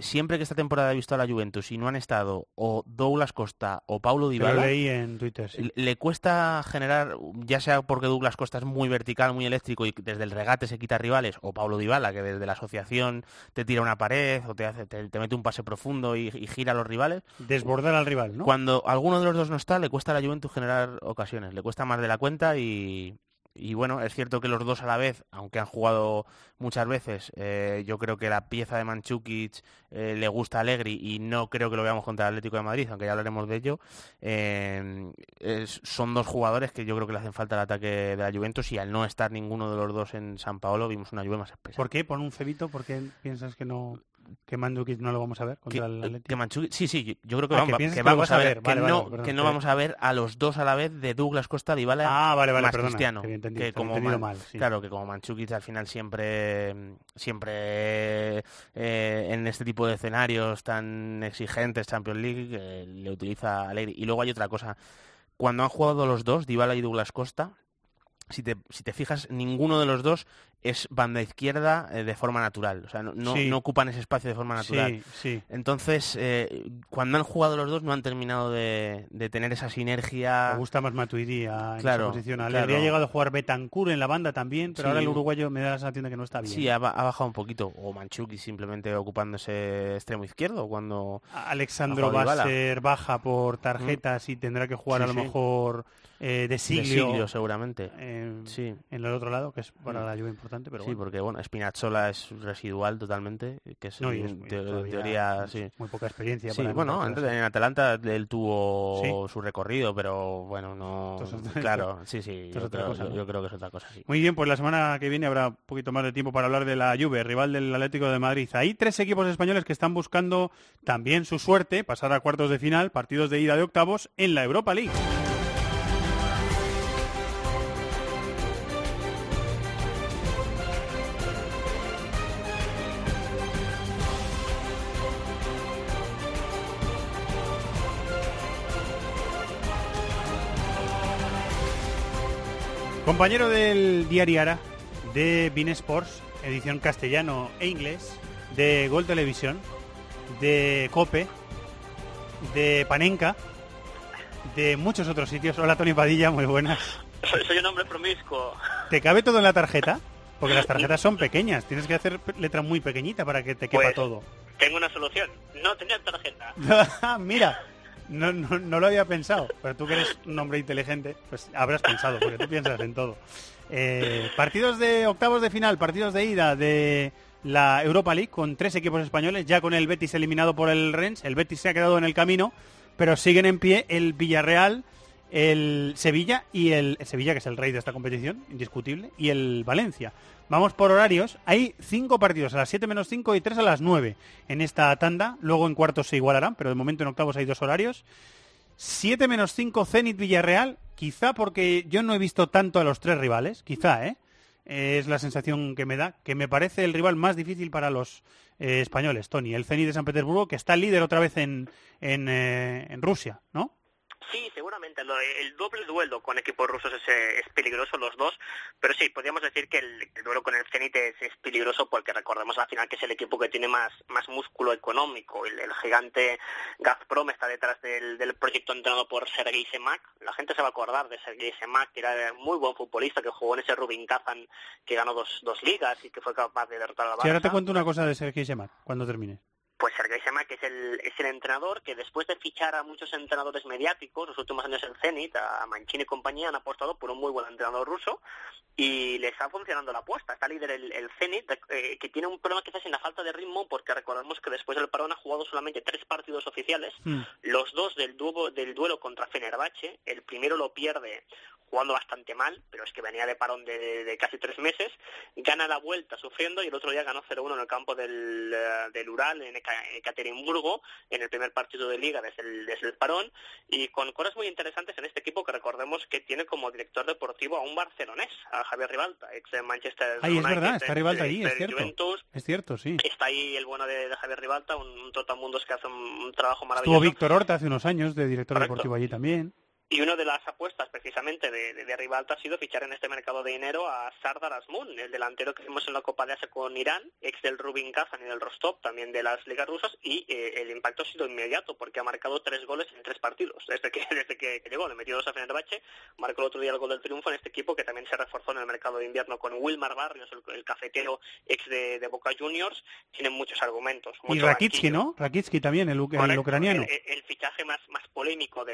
siempre que esta temporada he visto a la Juventus y no han estado o Douglas Costa o Paulo lo Dybala, leí en Twitter, sí. le- cuesta generar, ya sea porque Douglas Costa es muy vertical, muy eléctrico y desde el regate se quita rivales, o Pablo Dybala, que desde la asociación te tira una pared o te, hace, te, te mete un pase profundo y, y gira a los rivales. Desbordar al rival, ¿no? Cuando alguno de los dos no está, le cuesta a la Juventus generar ocasiones, le cuesta más de la cuenta y, y bueno, es cierto que los dos a la vez, aunque han jugado muchas veces, eh, yo creo que la pieza de Manchukic eh, le gusta a Allegri y no creo que lo veamos contra el Atlético de Madrid, aunque ya hablaremos de ello. Eh, son dos jugadores que yo creo que le hacen falta al ataque de la Juventus y al no estar ninguno de los dos en San Paolo vimos una Juve más espesa. ¿Por qué? ¿Pon un cebito? ¿Por qué piensas que no que Mandzukic no lo vamos a ver contra el Atlético? que Manchukic- sí, sí, yo creo que Ah, vamos, que que que vamos a a ver, que vale, no, perdón, que no que- vamos a ver a los dos a la vez de Douglas Costa, Dybala Ah, vale, vale, más perdona, Cristiano, que entendido, que como Man- mal, sí. claro, que como Manchukic al final siempre siempre eh, en este tipo de escenarios tan exigentes, Champions League, eh, le utiliza Allegri. Y luego hay otra cosa, cuando han jugado los dos, Dybala y Douglas Costa, si te, si te fijas, ninguno de los dos es banda izquierda eh, de forma natural. O sea, no, no, Sí. no ocupan ese espacio de forma natural. Sí, sí. Entonces, eh, cuando han jugado los dos no han terminado de, de tener esa sinergia. Me gusta más Matuidi a- en Claro, esa posición. claro. Habría llegado a jugar Betancourt en la banda también, pero ahora el uruguayo me da la sensación de que no está bien. Sí, ha, ba- ha bajado un poquito. O Manchuki simplemente ocupando ese extremo izquierdo cuando... Alexandro va a ser baja por tarjetas y tendrá que jugar a lo mejor eh, de De Siglio, seguramente. en, Sí. en el otro lado, que es para Mm. la Juve importante, pero sí, bueno. porque bueno, Spinazzola es residual totalmente, que es, No, y es muy- teoría, sí. muy poca experiencia Sí, para bueno, antes en Atalanta él tuvo Sí. su recorrido, pero bueno, no... Claro, sí, sí, yo creo, cosa, yo- ¿no? yo creo que es otra cosa, sí. Muy bien, pues la semana que viene habrá un poquito más de tiempo para hablar de la Juve, rival del Atlético de Madrid. Hay tres equipos españoles que están buscando también su suerte, pasar a cuartos de final, partidos de ida de octavos en la Europa League. Compañero del diario Ara, de Bean Sports, edición castellano e inglés, de Gol Televisión, de Cope, de Panenka, de muchos otros sitios. Hola Tony Padilla, muy buenas. Soy, soy un hombre promiscuo. ¿Te cabe todo en la tarjeta? Porque las tarjetas son [LAUGHS] pequeñas, tienes que hacer letra muy pequeñita para que te quepa Pues- todo. Tengo una solución. No tener tarjeta. [LAUGHS] Mira, no, no, no lo había pensado, pero tú que eres un hombre inteligente, pues habrás pensado, porque tú piensas en todo. Eh, partidos de octavos de final, partidos de ida de la Europa League con tres equipos españoles, ya con el Betis eliminado por el Rennes, el Betis se ha quedado en el camino, pero siguen en pie el Villarreal, el Sevilla y el, el Sevilla, que es el rey de esta competición, indiscutible, y el Valencia. Vamos por horarios. Hay cinco partidos a las 7 menos 5 y tres a las 9 en esta tanda. Luego en cuartos se igualarán, pero de momento en octavos hay dos horarios. 7 menos 5 Zenit Villarreal, quizá porque yo no he visto tanto a los tres rivales, quizá, ¿eh? Es la sensación que me da, que me parece el rival más difícil para los eh, españoles, Tony. El Zenit de San Petersburgo, que está líder otra vez en, en, eh, en Rusia, ¿no? Sí, seguramente. El doble duelo con equipos rusos es, eh, es peligroso los dos, pero sí, podríamos decir que el, el duelo con el Zenit es, es peligroso porque recordemos al final que es el equipo que tiene más, más músculo económico. El, el gigante Gazprom está detrás del, del proyecto entrenado por Sergei Semak. La gente se va a acordar de Sergei Semak, que era muy buen futbolista, que jugó en ese Rubin Kazan que ganó dos, dos ligas y que fue capaz de derrotar al Si ahora te Barça. cuento una cosa de Sergei Semak, cuando termine. Pues Sergei Semak es el, es el entrenador que después de fichar a muchos entrenadores mediáticos, los últimos años en Zenit, a Mancini y compañía, han apostado por un muy buen entrenador ruso y le está funcionando la apuesta. Está líder el, el Zenit, eh, que tiene un problema quizás en la falta de ritmo, porque recordemos que después del parón ha jugado solamente tres partidos oficiales, los dos del, duo- del duelo contra Fenerbahce. El primero lo pierde jugando bastante mal, pero es que venía de parón de, de- de casi tres meses. Gana la vuelta sufriendo y el otro día ganó 0-1 en el campo del, eh, del Ural, en Eka- Ekaterimburgo, en el primer partido de liga desde el, desde el parón. Y con cosas muy interesantes en este equipo que recordemos que tiene como director deportivo a un barcelonés, a Javier Rivalta, ex de Manchester Ahí es United, verdad, está Rivalta ahí, es cierto. Juventus. Es cierto, sí. Está ahí el bueno de, de Javier Rivalta, un, un trotamundos que hace un, un trabajo maravilloso. Víctor Horta hace unos años de director Correcto. deportivo allí también. Y una de las apuestas precisamente de, de, de Rivalta ha sido fichar en este mercado de dinero a Sardar Azmoun, el delantero que vimos en la Copa de Asia con Irán, ex del Rubin Kazan y del Rostov, también de las ligas rusas, y eh, el impacto ha sido inmediato porque ha marcado tres goles en tres partidos desde que, [LAUGHS] desde que, llegó. Le metió dos a Fenerbahce, marcó el otro día el gol del triunfo en este equipo que también se reforzó en el mercado de invierno con Wilmar Barrios, el, el cafetero ex de, de Boca Juniors. Tienen muchos argumentos. Y mucho Rakitsky, banquillo. ¿no? Rakitsky también, el, ucraniano. El, fichaje más, más polémico de,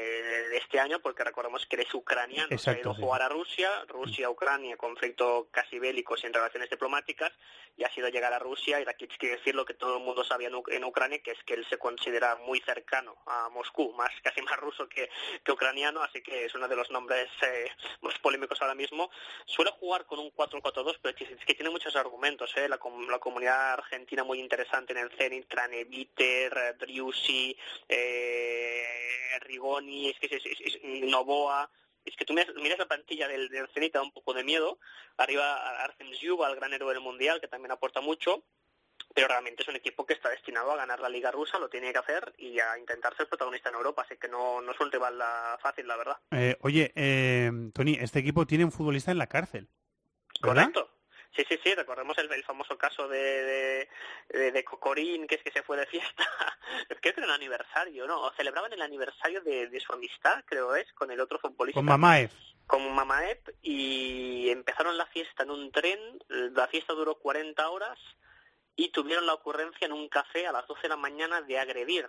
de este año, porque recordemos que él es ucraniano, se ha Exacto, ido a sí. jugar a Rusia, Rusia-Ucrania, conflicto casi bélico sin relaciones diplomáticas, y ha sido llegar a Rusia, y aquí quiere decir lo que todo el mundo sabía en, Uc- en Ucrania, que es que él se considera muy cercano a Moscú, más [LAUGHS] casi más ruso que, que ucraniano, así que es uno de los nombres eh, más polémicos ahora mismo. Suele jugar con un 4-4-2, pero es que, es que tiene muchos argumentos, ¿eh? la, com- la comunidad argentina muy interesante en el Zenit, Traneviter, eh, Driussi, eh, Rigoni, es que es, es- es- Novoa, es que tú miras, miras la plantilla del, del Zenit, da un poco de miedo. Arriba Artem Zhuba, el gran héroe del Mundial, que también aporta mucho. Pero realmente es un equipo que está destinado a ganar la Liga Rusa, lo tiene que hacer y a intentar ser protagonista en Europa. Así que no, no es un rival la- fácil, la verdad. Eh, oye, eh, Tony, este equipo tiene un futbolista en la cárcel. ¿Verdad? Correcto. Sí, sí, sí, recordemos el, el famoso caso de, de, de- de Cocorín, que es que se fue de fiesta. [LAUGHS] Creo que era un aniversario, ¿no? O celebraban el aniversario de, de su amistad, creo es, con el otro futbolista. Con Mamaev. Con Mamaev y empezaron la fiesta en un tren, la fiesta duró 40 horas y tuvieron la ocurrencia en un café a las 12 de la mañana de agredir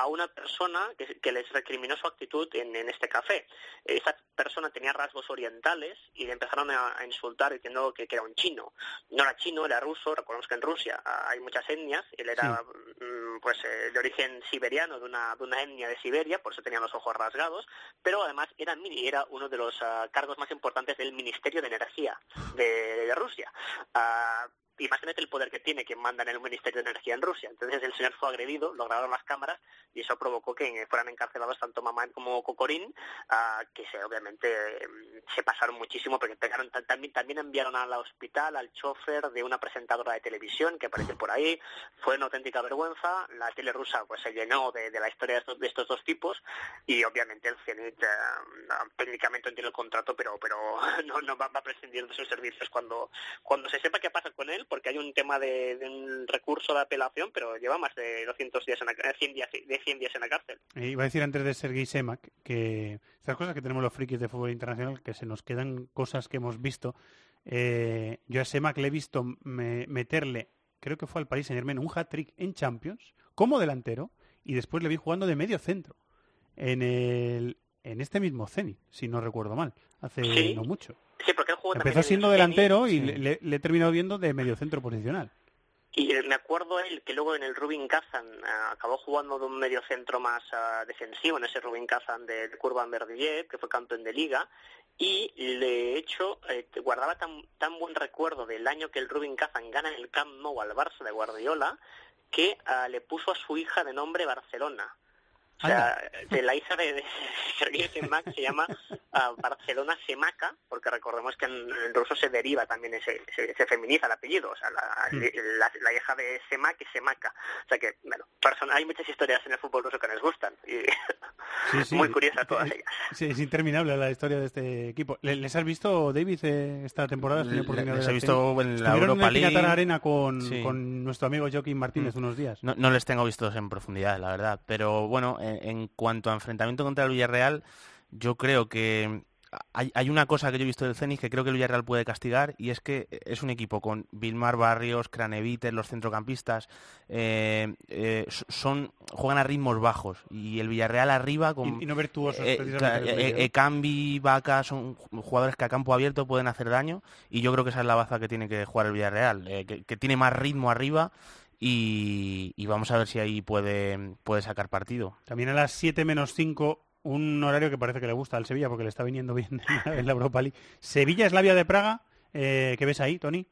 a una persona que, que les recriminó su actitud en, en este café. Esa persona tenía rasgos orientales y le empezaron a, a insultar diciendo que, que era un chino. No era chino, era ruso. Recordemos que en Rusia ah, hay muchas etnias. Él era mm, pues eh, de origen siberiano, de una, de una etnia de Siberia, por eso tenía los ojos rasgados. Pero además era, mini- era uno de los ah, cargos más importantes del Ministerio de Energía de, de Rusia. Ah, imagínate el poder que tiene quien manda en el Ministerio de Energía en Rusia. Entonces el señor fue agredido, lo grabaron las cámaras y eso provocó que fueran encarcelados tanto Mamán como Kokorin, ah, que se, obviamente em, se pasaron muchísimo porque pegaron, también, también enviaron al hospital al chofer de una presentadora de televisión que aparece por ahí. Fue una auténtica vergüenza. La tele rusa pues se llenó de, la historia de estos, de estos, dos tipos y obviamente el Zenit eh, técnicamente tiene el contrato, pero pero [LAUGHS] no, no va, a prescindir de sus servicios cuando cuando se sepa qué pasa con él, porque hay un tema de, un recurso de apelación, pero lleva más de 200 días en la, 100 días, de 100 días en la cárcel. Eh, iba a decir antes de Sergei Semak que estas cosas que tenemos los frikis de fútbol internacional, que se nos quedan cosas que hemos visto. Eh, yo a Semak le he visto meterle, creo que fue al Paris Saint Germain, un hat-trick en Champions como delantero y después le vi jugando de medio centro en el en este mismo Zenit, si no recuerdo mal, hace no mucho. Sí, porque Empezó siendo delantero y le, he terminado viendo de medio centro posicional. Y me acuerdo él que luego en el Rubin Kazan eh, acabó jugando de un medio centro más eh, defensivo, en ese Rubin Kazan de Kurban Verdiev, que fue campeón de liga, y de hecho eh, guardaba tan, tan buen recuerdo del año que el Rubin Kazan gana en el Camp Nou al Barça de Guardiola, que le puso a su hija de nombre Barcelona. O sea, de la hija de, de Sergei Semak se llama uh, Barcelona Semaca, porque recordemos que en, ruso se deriva también, ese, se, feminiza el apellido, o sea, la, mm. la, hija de Semak es Semaca. O sea que, bueno, hay muchas historias en el fútbol ruso que nos gustan y [LAUGHS] muy curiosas todas ellas. Sí, es interminable la historia de este equipo. ¿Les has visto, David, eh, esta temporada? Les he visto en la Europa League. en Arena con, con nuestro amigo Joaquín Martínez mm. unos días. No, no les tengo vistos en profundidad, la verdad, pero bueno en cuanto a enfrentamiento contra el Villarreal, yo creo que hay, una cosa que yo he visto del Zenit que creo que el Villarreal puede castigar y es que es un equipo con Vilmar Barrios, Craneviter, los centrocampistas, eh, eh, son juegan a ritmos bajos y el Villarreal arriba con y, no virtuosos. Eh, Cambi, Vaca son jugadores que a campo abierto pueden hacer daño y yo creo que esa es la baza que tiene que jugar el Villarreal, que, tiene más ritmo arriba y, vamos a ver si ahí puede, puede sacar partido. También a las 7 menos 5, un horario que parece que le gusta al Sevilla porque le está viniendo bien [LAUGHS] en la Europa League. Sevilla es la vía de Praga. Eh, ¿Qué ves ahí, Tony?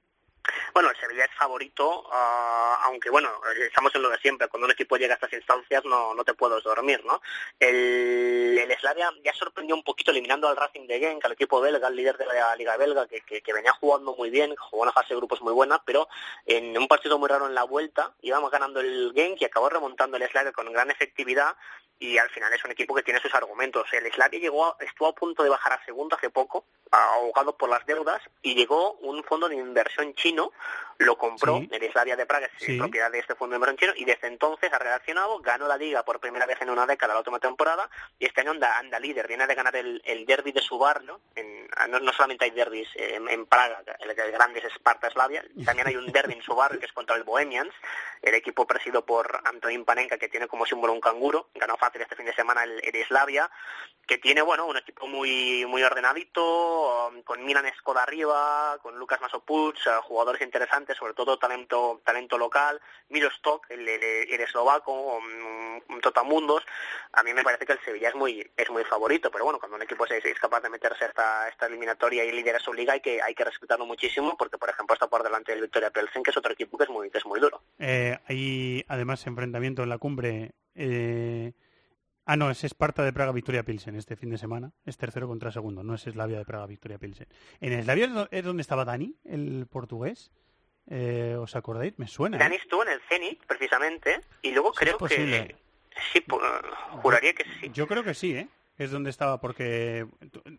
Bueno, el Sevilla es favorito, ah, aunque bueno, estamos en lo de siempre, cuando un equipo llega a estas instancias no, no te puedes dormir, ¿no? El, el Slavia ya sorprendió un poquito eliminando al Racing de Genk, al equipo belga, el líder de la Liga Belga, que, que, venía jugando muy bien, jugó una fase de grupos muy buena, pero en un partido muy raro en la vuelta íbamos ganando el Genk y acabó remontando el Slavia con gran efectividad y al final es un equipo que tiene sus argumentos. El Slavia llegó, estuvo a punto de bajar a segundo hace poco, ahogado por las deudas, y llegó un fondo de inversión chino, lo compró, el Slavia de Praga es propiedad de este fondo de inversión chino, y desde entonces ha reaccionado, ganó la liga por primera vez en una década la última temporada, y este año anda, anda líder, viene de ganar el, el derby de su barrio, en, ah, no, solamente hay derbis en, Praga, el, el grande es Sparta Slavia, también hay un derby en su barrio que es contra el Bohemians, el equipo presidido por Antonín Panenka, que tiene como símbolo un canguro, ganó fácil este fin de semana el, el que tiene bueno un equipo muy muy ordenadito, con Milan Skoda arriba, con Lucas Masopuc, uh, jugadores interesantes, sobre todo talento talento local, Miro Stock, el, el, eslovaco, um, un, totamundos. A mí me parece que el Sevilla es muy es muy favorito, pero bueno, cuando un equipo es, capaz de meterse esta, esta eliminatoria y lidera su liga hay que hay que respetarlo muchísimo porque por ejemplo está por delante del Victoria Pelsen, que es otro equipo que es muy que es muy duro. Eh, hay además enfrentamiento en la cumbre eh, Ah, no, es Esparta de Praga Victoria Pilsen este fin de semana. Es tercero contra segundo, no es Eslavia de Praga Victoria Pilsen. ¿En Eslavia es donde estaba Dani, el portugués? Eh, ¿Os acordáis? Me suena. Dani ¿eh? estuvo en el Zenit, precisamente, y luego creo que... Sí, juraría que sí. Yo creo que sí, ¿eh? Es donde estaba, porque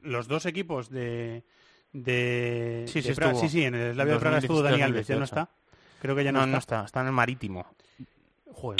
los dos equipos de... de sí, sí, sí, sí, en el Eslavia de Praga estuvo Dani Alves, ¿ya no está? Creo que ya no, no está. No está, está en el Marítimo.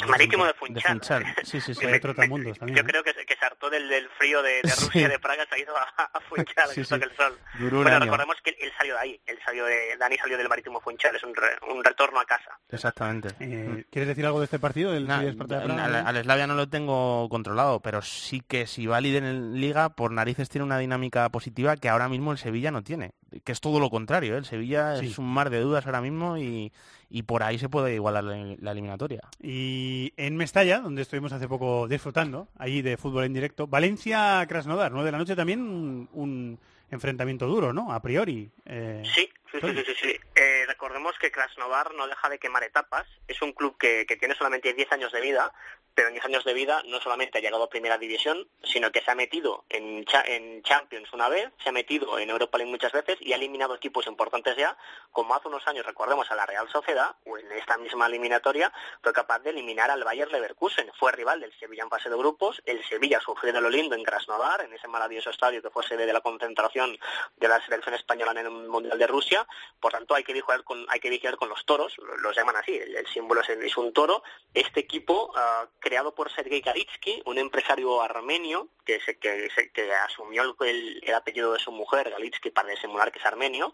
Marítimo de Funchal. Sí, sí, sí. [LAUGHS] Hay también. Yo creo que, que se hartó del, del frío de, de [LAUGHS] Rusia, y de Praga, se ha ido a, a Funchal, sí, sí. el sol. Duró bueno, recordemos que él salió de ahí, él salió de, Dani salió del Marítimo Funchal, es un, re, un retorno a casa. Exactamente. Eh, ¿Quieres decir algo de este partido, del nah, de Praga? Al, al Slavia no lo tengo controlado, pero sí que si va líder en Liga, por narices tiene una dinámica positiva que ahora mismo el Sevilla no tiene, que es todo lo contrario, ¿eh? el Sevilla es un mar de dudas ahora mismo y y por ahí se puede igualar la, eliminatoria. Y en Mestalla, donde estuvimos hace poco disfrutando, ahí de fútbol en directo, Valencia-Krasnodar, 9 de la noche también un, enfrentamiento duro, ¿no? A priori. Eh... Sí, Sí, sí, sí, sí. sí. Eh, recordemos que Krasnodar no deja de quemar etapas. Es un club que, que tiene solamente 10 años de vida, pero en 10 años de vida no solamente ha llegado a Primera División, sino que se ha metido en, cha- en Champions una vez, se ha metido en Europa League muchas veces y ha eliminado equipos importantes ya, como hace unos años, recordemos, a la Real Sociedad, o en esta misma eliminatoria, fue capaz de eliminar al Bayer Leverkusen. Fue rival del Sevilla en fase de grupos. El Sevilla sufrió de lo lindo en Krasnodar, en ese maravilloso estadio que fue sede de la concentración de la selección española en el Mundial de Rusia. Por tanto, hay que vigilar con, hay que vigilar con los toros, los llaman así, el, símbolo es, un toro. Este equipo, ah, creado por Sergei Galitsky, un empresario armenio que, se, que, que asumió el, el- el apellido de su mujer, Galitsky, para disimular que es armenio,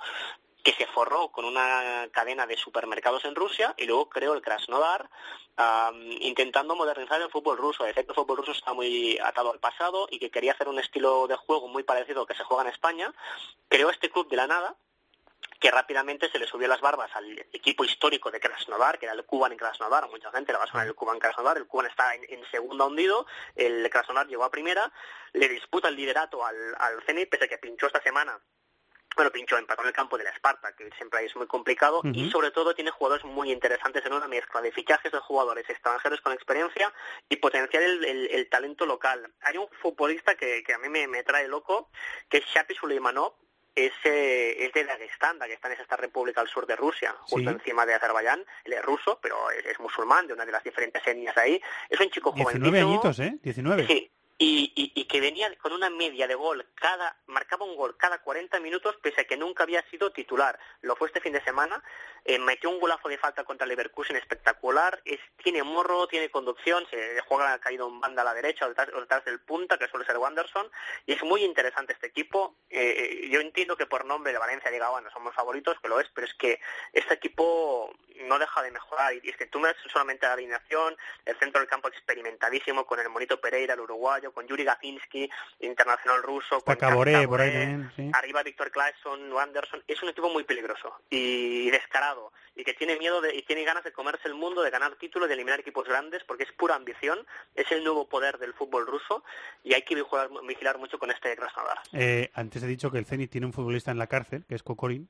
que se forró con una cadena de supermercados en Rusia y luego creó el Krasnodar am, intentando modernizar el fútbol ruso. Decía que el fútbol ruso está muy atado al pasado y que quería hacer un estilo de juego muy parecido al que se juega en España. Creó este club de la nada que rápidamente se le subió las barbas al equipo histórico de Krasnodar, que era el Kuban en Krasnodar, mucha gente le va a sonar el Kuban Krasnodar, el Kuban está en, en segunda hundido, el Krasnodar llegó a primera, le disputa el liderato al, al Zenit, pese a que pinchó esta semana bueno, pinchó, empató en el campo del Esparta, que siempre es muy complicado, y sobre todo tiene jugadores muy interesantes en una mezcla de fichajes de jugadores extranjeros con experiencia y potenciar el, el- el talento local. Hay un futbolista que, que a mí me, me trae loco, que es Shapi Suleimanov, es, eh, es de Dagestán, Dagestán es esta república al sur de Rusia, justo Sí. encima de Azerbaiyán, él es ruso, pero es, es musulmán, de una de las diferentes etnias ahí, es un chico 19 jovencito, añitos, ¿eh? 19. Sí, y, y, y que venía con una media de gol cada, marcaba un gol cada 40 minutos, pese a que nunca había sido titular. Lo fue este fin de semana, eh, metió un golazo de falta contra el Leverkusen espectacular, es, tiene morro, tiene conducción, se juega caído en banda a la derecha o detrás, o detrás del punta, que suele ser Wanderson, y es muy interesante este equipo. Eh, eh, yo entiendo que por nombre de Valencia llega, bueno, somos favoritos, que lo es, pero es que este equipo no deja de mejorar. Y es que tú me das solamente la alineación, el centro del campo experimentadísimo con el Monito Pereira, el uruguayo, con Yuri Gazinski, internacional ruso, con Caboré por ahí Caboré, también, sí. arriba Víctor Claesson, Anderson, es un equipo muy peligroso y descarado y que tiene miedo de, y tiene ganas de comerse el mundo, de ganar títulos, de eliminar equipos grandes porque es pura ambición, es el nuevo poder del fútbol ruso y hay que vigilar, vigilar mucho con este Krasnodar. Eh, antes he dicho que el Zenit tiene un futbolista en la cárcel, que es Kokorin.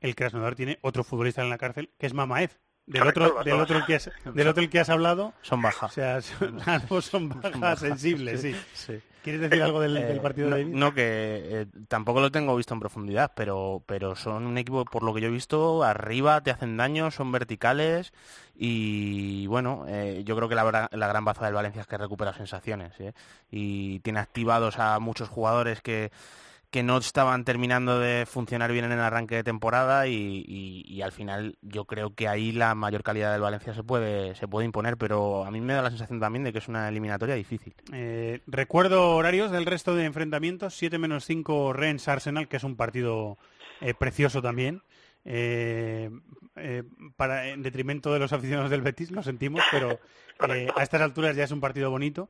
El Krasnodar tiene otro futbolista en la cárcel, que es Mamaev. Del Correcto, otro, del otro el que has, [LAUGHS] del otro el que has hablado. Son bajas. O sea, [LAUGHS] son, ambos son bajas sensibles, sí. sí. ¿Quieres decir algo del, del Eh, partido no, de David? no, que eh, tampoco lo tengo visto en profundidad, pero, pero son un equipo, por lo que yo he visto, arriba, te hacen daño, son verticales y bueno, eh, yo creo que la, la gran baza del Valencia es que recupera sensaciones ¿eh? y tiene activados a muchos jugadores que, que no estaban terminando de funcionar bien en el arranque de temporada y, y- y al final yo creo que ahí la mayor calidad del Valencia se puede, se puede imponer, pero a mí me da la sensación también de que es una eliminatoria difícil. Eh, recuerdo horarios del resto de enfrentamientos. 7 menos 5 Rennes Arsenal, que es un partido eh, precioso también. Eh, eh, para, en detrimento de los aficionados del Betis, lo sentimos, pero [LAUGHS] eh, a estas alturas ya es un partido bonito.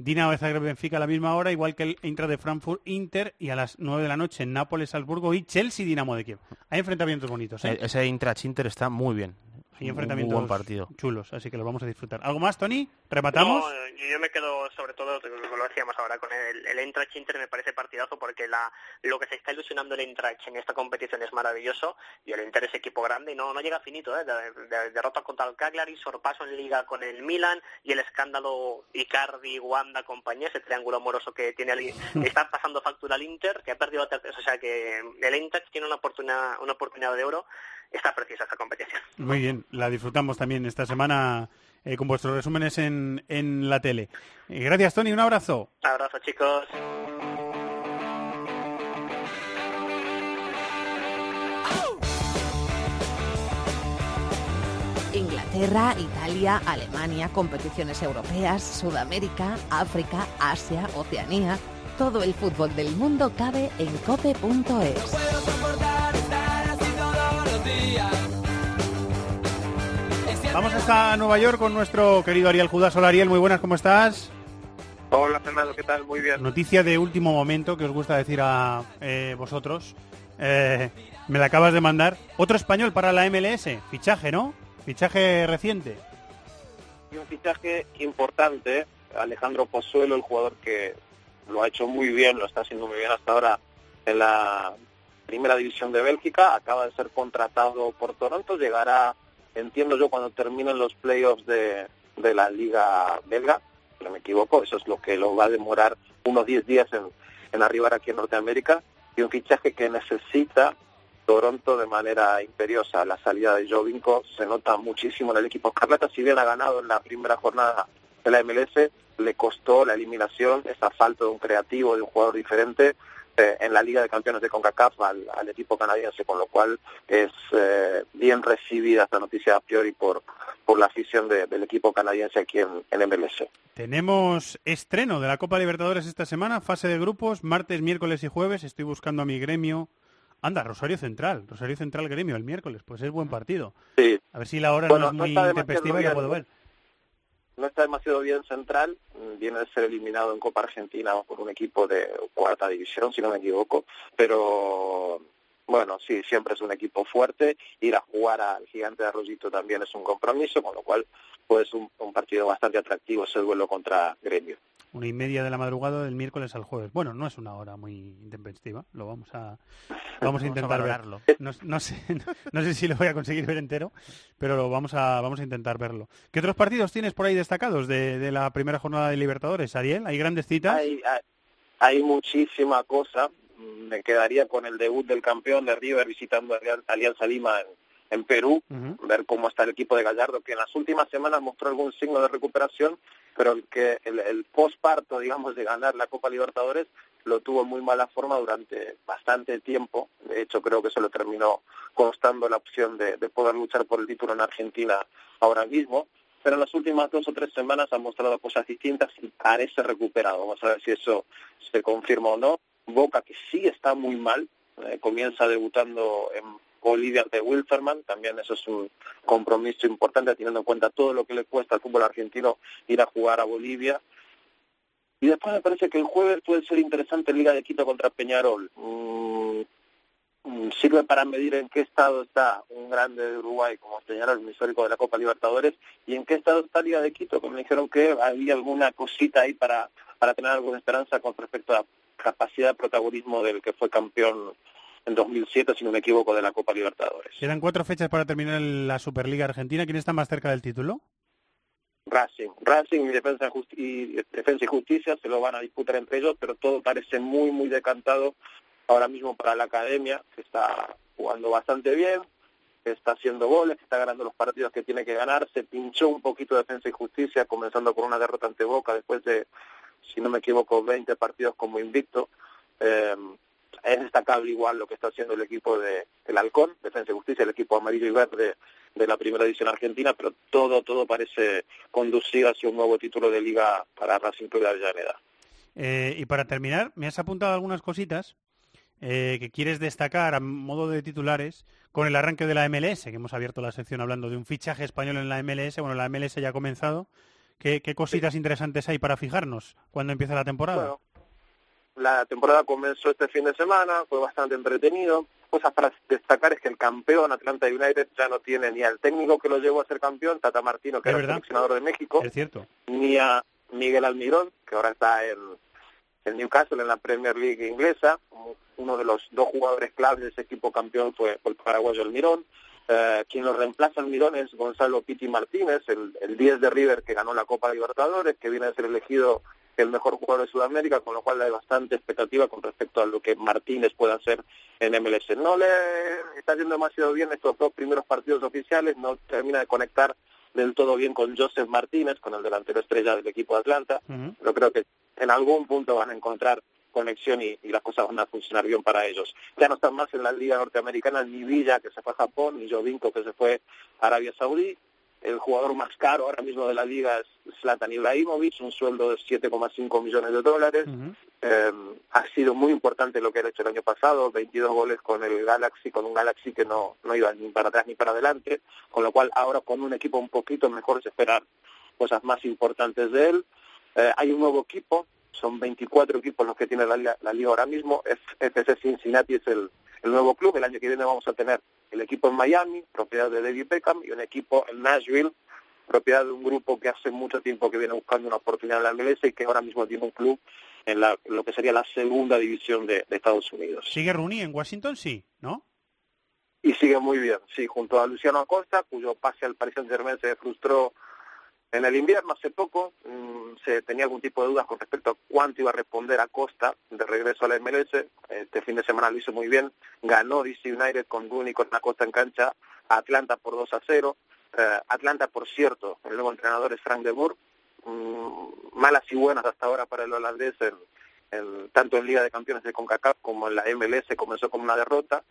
Dinamo de Zagreb Benfica a la misma hora, igual que el Intra de Frankfurt Inter y a las 9 de la noche en Nápoles Salzburgo y Chelsea Dinamo de Kiev. Hay enfrentamientos bonitos, ¿eh? E- Ese Intra-Chinter está muy bien. Hay enfrentamientos Un buen partido. chulos, así que los vamos a disfrutar. ¿Algo más, Tony? ¿Rematamos? No, eh, yo me quedo sobre todo, decíamos ahora, con el, el Eintracht Inter me parece partidazo porque la, lo que se está ilusionando el Eintracht en esta competición es maravilloso y el Inter es equipo grande y no, no llega finito, ¿eh? De- de- derrota contra el Cagliari, sorpaso en Liga con el Milan y el escándalo Icardi, Wanda, compañía, ese triángulo amoroso que tiene el, [LAUGHS] está pasando factura al Inter, que ha perdido, o sea que el Eintracht tiene una oportunidad, una oportunidad de oro, está preciosa esta competición. Muy bien, la disfrutamos también esta semana eh, con vuestros resúmenes en, en la tele. Eh, gracias, Tony, un abrazo. Abrazo chicos. Inglaterra, Italia, Alemania, competiciones europeas, Sudamérica, África, Asia, Oceanía. Todo el fútbol del mundo cabe en cope.es. Vamos hasta Nueva York con nuestro querido Ariel Judas. Hola Ariel, muy buenas, ¿cómo estás? Hola Fernando, ¿qué tal? Muy bien. Noticia de último momento que os gusta decir a eh, vosotros. Eh, me la acabas de mandar. Otro español para la MLS. Fichaje, ¿no? Fichaje reciente. Y un fichaje importante, Alejandro Pozuelo, el jugador que lo ha hecho muy bien, lo está haciendo muy bien hasta ahora en la primera división de Bélgica, acaba de ser contratado por Toronto, llegará, entiendo yo, cuando terminen los playoffs de, de la liga belga, no me equivoco, eso es lo que lo va a demorar unos 10 días en, en arribar aquí en Norteamérica, y un fichaje que necesita Toronto de manera imperiosa. La salida de Jovinko se nota muchísimo en el equipo Escarlata, si bien ha ganado en la primera jornada de la MLS, le costó la eliminación, esa falta de un creativo, de un jugador diferente, eh, en la Liga de Campeones de CONCACAF al, al equipo canadiense, con lo cual es eh, bien recibida esta noticia a priori por, por la afición de- del equipo canadiense aquí en, en MLS. Tenemos estreno de la Copa Libertadores esta semana, fase de grupos, martes, miércoles y jueves. Estoy buscando a mi gremio. Anda, Rosario Central, Rosario Central Gremio el miércoles, pues es buen partido. Sí. A ver si la hora Bueno, no es no muy demasiado intempestiva y la puedo ver. No está demasiado bien central, viene de ser eliminado en Copa Argentina por un equipo de cuarta división, si no me equivoco, pero bueno, sí, siempre es un equipo fuerte, ir a jugar al gigante de Arroyito también es un compromiso, con lo cual pues un, un partido bastante atractivo ese duelo contra Gremio. Una y media de la madrugada del miércoles al jueves. Bueno, no es una hora muy intempestiva. Lo vamos a [LAUGHS] vamos a intentar valorarlo. ver. No, no sé, [LAUGHS] no sé si lo voy a conseguir ver entero, pero lo vamos a vamos a intentar verlo. ¿Qué otros partidos tienes por ahí destacados de, de la primera jornada de Libertadores, Ariel? ¿Hay grandes citas? Hay, hay, hay muchísima cosa. Mm, Me quedaría con el debut del campeón de River visitando a Alian- Alianza Lima en, en Perú, ver cómo está el equipo de Gallardo, que en las últimas semanas mostró algún signo de recuperación, pero el que el, el postparto, digamos, de ganar la Copa Libertadores lo tuvo en muy mala forma durante bastante tiempo. De hecho, creo que eso le terminó costando la opción de, de poder luchar por el título en Argentina ahora mismo. Pero en las últimas dos o tres semanas ha mostrado cosas distintas y parece recuperado. Vamos a ver si eso se confirma o no. Boca, que sí está muy mal, eh, comienza debutando en Bolivia ante Wilferman, también eso es un compromiso importante teniendo en cuenta todo lo que le cuesta al fútbol argentino ir a jugar a Bolivia. Y después me parece que el jueves puede ser interesante Liga de Quito contra Peñarol. Mm, mm, sirve para medir en qué estado está un grande de Uruguay como Peñarol, un histórico de la Copa Libertadores, y en qué estado está Liga de Quito, que me dijeron que había alguna cosita ahí para, para tener alguna esperanza con respecto a capacidad de protagonismo del que fue campeón en 2007, si no me equivoco, de la Copa Libertadores. Quedan cuatro fechas para terminar la Superliga Argentina. ¿Quién está más cerca del título? Racing. Racing y Defensa, y Defensa y Justicia se lo van a disputar entre ellos, pero todo parece muy, muy decantado ahora mismo para la academia, que está jugando bastante bien, que está haciendo goles, que está ganando los partidos que tiene que ganar. Se pinchó un poquito Defensa y Justicia, comenzando con una derrota ante Boca después de, si no me equivoco, 20 partidos como invicto. Eh, es destacable igual lo que está haciendo el equipo de el Halcón, Defensa y Justicia, el equipo amarillo y verde de la primera división argentina, pero todo todo parece conducir hacia un nuevo título de liga para Racing Club de Avellaneda. Eh, y para terminar, me has apuntado algunas cositas eh, que quieres destacar a modo de titulares con el arranque de la MLS, que hemos abierto la sección hablando de un fichaje español en la MLS. Bueno, la MLS ya ha comenzado. ¿Qué, qué cositas interesantes hay para fijarnos cuando empieza la temporada? Bueno, la temporada comenzó este fin de semana, fue bastante entretenido. Cosas para destacar es que el campeón Atlanta United ya no tiene ni al técnico que lo llevó a ser campeón, Tata Martino, que era verdad. seleccionador de México, Es cierto. ni a Miguel Almirón, que ahora está en, en Newcastle, en la Premier League inglesa. Uno de los dos jugadores claves de ese equipo campeón fue, el paraguayo Almirón. Eh, quien lo reemplaza Almirón es Gonzalo Piti Martínez, el, el 10 de River que ganó la Copa Libertadores, que viene a ser elegido el mejor jugador de Sudamérica, con lo cual hay bastante expectativa con respecto a lo que Martínez pueda hacer en MLS. No le está yendo demasiado bien estos dos primeros partidos oficiales, no termina de conectar del todo bien con Joseph Martínez, con el delantero estrella del equipo de Atlanta, pero creo que en algún punto van a encontrar conexión y, y las cosas van a funcionar bien para ellos. Ya no están más en la liga norteamericana ni Villa que se fue a Japón, ni Jovinko que se fue a Arabia Saudí. El jugador más caro ahora mismo de la liga es Zlatan Ibrahimovic, un sueldo de 7,5 millones de dólares. Eh, ha sido muy importante lo que ha hecho el año pasado, 22 goles con el Galaxy, con un Galaxy que no, no iba ni para atrás ni para adelante, con lo cual ahora con un equipo un poquito mejor se esperar cosas más importantes de él. Eh, hay un nuevo equipo, son 24 equipos los que tiene la, liga- la liga ahora mismo, F- FC Cincinnati es el, el nuevo club, el año que viene vamos a tener el equipo en Miami, propiedad de David Beckham, y un equipo en Nashville, propiedad de un grupo que hace mucho tiempo que viene buscando una oportunidad en la MLS y que ahora mismo tiene un club en la, lo que sería la segunda división de, de Estados Unidos. ¿Sigue Rooney en Washington? Sí, ¿no? Y sigue muy bien, sí, junto a Luciano Acosta, cuyo pase al Paris Saint-Germain se frustró en el invierno hace poco. mm, se tenía algún tipo de dudas con respecto a cuánto iba a responder Acosta de regreso a la MLS. Este fin de semana lo hizo muy bien. Ganó DC United con Rooney con Acosta en cancha a Atlanta por 2 a 0. Eh, Atlanta, por cierto, el nuevo entrenador es Frank de Boer. Mm, malas y buenas hasta ahora para el holandés en- tanto en Liga de Campeones de CONCACAF como en la MLS comenzó con una derrota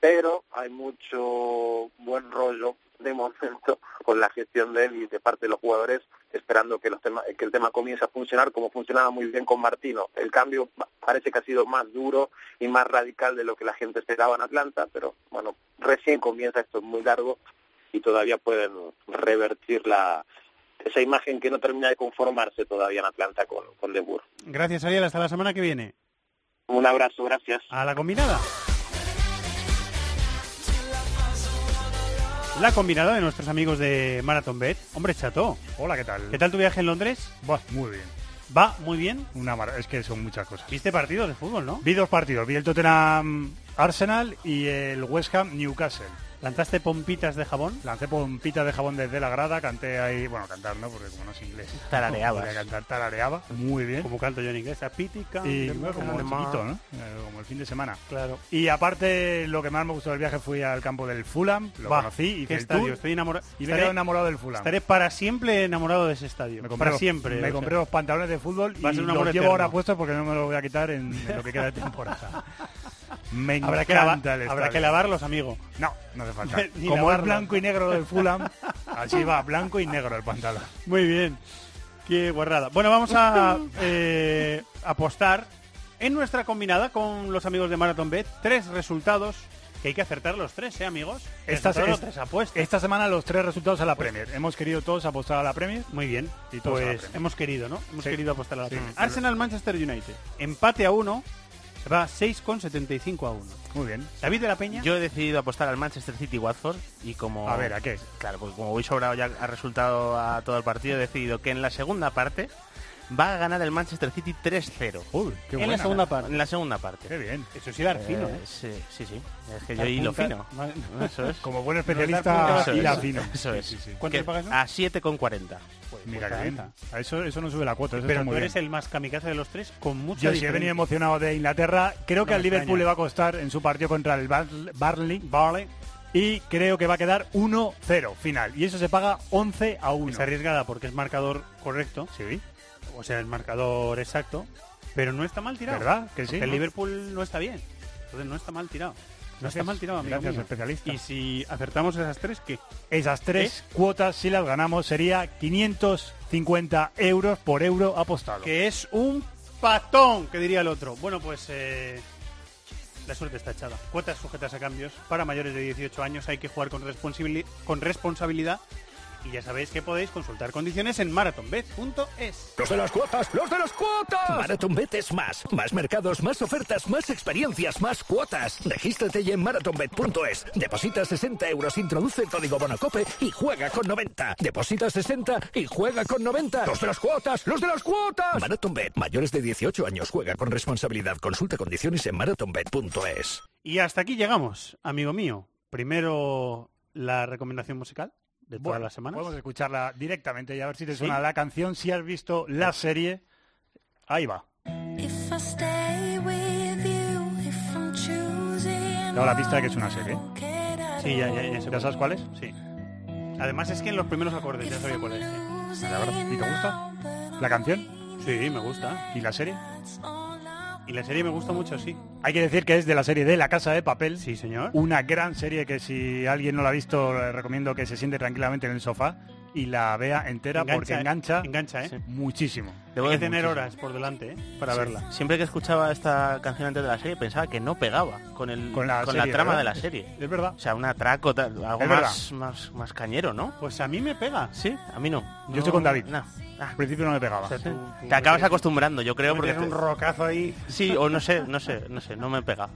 pero hay mucho buen rollo de momento con la gestión de él y de parte de los jugadores, esperando que, los tema- que el tema comience a funcionar como funcionaba muy bien con Martino. El cambio pa- parece que ha sido más duro y más radical de lo que la gente esperaba en Atlanta, pero bueno, recién comienza esto es muy largo y todavía pueden revertir la esa imagen que no termina de conformarse todavía en Atlanta con, con De. Gracias, Ariel. Hasta la semana que viene. Un abrazo, gracias. A la combinada. La combinada de nuestros amigos de Marathon Bet. Hombre, chato. Hola, ¿qué tal? ¿Qué tal tu viaje en Londres? Va, muy bien. ¿Va muy bien? Una mar- es que son muchas cosas. ¿Viste partidos de fútbol, no? Vi dos partidos, vi el Tottenham Arsenal y el West Ham Newcastle. ¿Lanzaste pompitas de jabón? Lancé pompitas de jabón desde la grada, canté ahí, bueno, cantar no, porque como no es inglés. Podía cantar, tarareaba, muy bien. Como canto yo en inglés, a pítica. Y bueno, como chiquito, ¿no? Eh, Como el fin de semana. Claro. Y aparte, lo que más me gustó del viaje fui al campo del Fulham, lo Va, conocí, hice qué el estadio, tour, estoy enamorado. y me quedé enamorado del Fulham. Estaré para siempre enamorado de ese estadio. Me compré, para los- siempre. me sea. compré los pantalones de fútbol Va a y ser un los llevo eterno. ahora puestos porque no me los voy a quitar en, en lo que queda de [LAUGHS] temporada. Me Habrá que, lavar- el habrá que lavarlos, amigo. No, no hace falta. [LAUGHS] Ni Como es blanco y negro del Fulham, [LAUGHS] así va, blanco y negro el pantalón. Muy bien. Qué guarrada. Bueno, vamos a [LAUGHS] eh, apostar en nuestra combinada con los amigos de Marathon Bet. Tres resultados que hay que acertar los tres, ¿eh, amigos? Esta, es- tres apuestas. esta semana los tres resultados a la Premier. Hemos querido todos apostar a la Premier. Muy bien. Y todos Pues hemos querido, ¿no? Hemos Sí. querido apostar a la Sí. Premier. Arsenal-Manchester United. Empate a uno. Va 6,75 a 1. Muy bien. David de la Peña. Yo he decidido apostar al Manchester City Watford y como A ver, ¿a qué? Claro, pues como voy sobrado ya a resultado a todo el partido, he decidido que en la segunda parte va a ganar el Manchester City 3-0. Uy, qué En la buena. segunda parte. En la segunda parte. Qué bien. Eso sí dar fino, ¿eh? Sí, sí, sí. Es que yo hilo fino. [LAUGHS] Eso es. Como buen especialista, finas. fino. Eso es. Sí, sí, sí. ¿Cuánto le pagas? A 7,40. Mira bien. A Eso, eso no sube la cuota. Eso Pero está tú muy eres bien. el más kamikaze de los tres con mucha Yo sí he diferencia. venido emocionado de Inglaterra. Creo No que al me Liverpool extraña. le va a costar en su partido contra el Bar- Barley. Vale. Y creo que va a quedar 1-0 final. Y eso se paga 11 a 1. Es arriesgada porque es marcador correcto. Sí. O sea, el marcador exacto. Pero no está mal tirado. ¿Verdad? Que sí, Porque el. Liverpool no está bien. Entonces no está mal tirado. No Gracias. está mal tirado, amigo Gracias, mío. especialista. Y si acertamos esas tres, ¿qué? Esas tres cuotas, si las ganamos, sería 550 euros por euro apostado. Que es un patón, que diría el otro. Bueno, pues eh, la suerte está echada. Cuotas sujetas a cambios. Para mayores de 18 años hay que jugar con, responsabili- con responsabilidad. Y ya sabéis que podéis consultar condiciones en marathonbet.es. Los de las cuotas, los de las cuotas. MarathonBet es más. Más mercados, más ofertas, más experiencias, más cuotas. Regístrate ya en marathonbet.es. Deposita 60 euros, introduce el código Bonocope y juega con 90. Deposita 60 y juega con 90. Los de las cuotas, los de las cuotas. MarathonBet, mayores de 18 años, juega con responsabilidad. Consulta condiciones en marathonbet.es. Y hasta aquí llegamos, amigo mío. Primero la recomendación musical de todas Bueno, las semanas. Podemos escucharla directamente y a ver si te ¿Sí? suena la canción. Si has visto la serie, ahí va. Dado la pista de que es una serie. Sí, ya, ya, ya, sé ¿Ya sabes cuál es? Sí. Además es que en los primeros acordes ya sabía cuál es. sí. La verdad. ¿Y te gusta? ¿La canción? Sí, me gusta. ¿Y la serie? Y la serie me gusta mucho, sí. Hay que decir que es de la serie de La Casa de Papel. Sí, señor. Una gran serie que si alguien no la ha visto, le recomiendo que se siente tranquilamente en el sofá y la vea entera porque engancha, Engancha, ¿eh? muchísimo. Debo Hay que tener muchísimo. horas por delante, ¿eh? Para Sí. verla. Siempre que escuchaba esta canción antes de la serie pensaba que no pegaba con el Con la serie, trama ¿verdad? de la serie. Es verdad. O sea, un atraco, tal, algo más, más, más cañero, ¿no? Pues a mí me pega. Sí, a mí no. Yo estoy con David. No. Al principio no me pegaba. O sea, tú- tú Te acabas acostumbrando, yo creo, porque un rocazo ahí. sí o no sé, no sé, no sé, no me pega.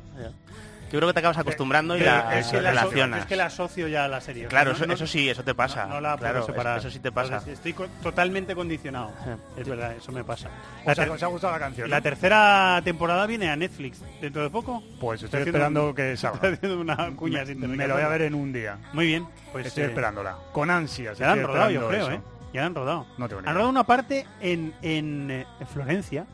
Yo creo que te acabas acostumbrando y Pero la, es, que la relacionas. es que la asocio ya a la serie. Claro, eso, no- eso sí, eso te pasa. No, no la puedo claro, separar. Eso, eso sí te pasa. Entonces, estoy co- totalmente condicionado. Es verdad, eso me pasa. O sea, que os ha gustado la canción, La tercera temporada viene a Netflix dentro de poco. Pues estoy esperando un- que [LAUGHS] salga. estoy haciendo una cuña Me que lo voy a ver en un día. Muy bien, pues estoy eh, esperándola. Con ansias. Ya la han rodado, yo creo, eso. ¿eh? Ya la han rodado. No Han rodado una parte en, en, eh, en Florencia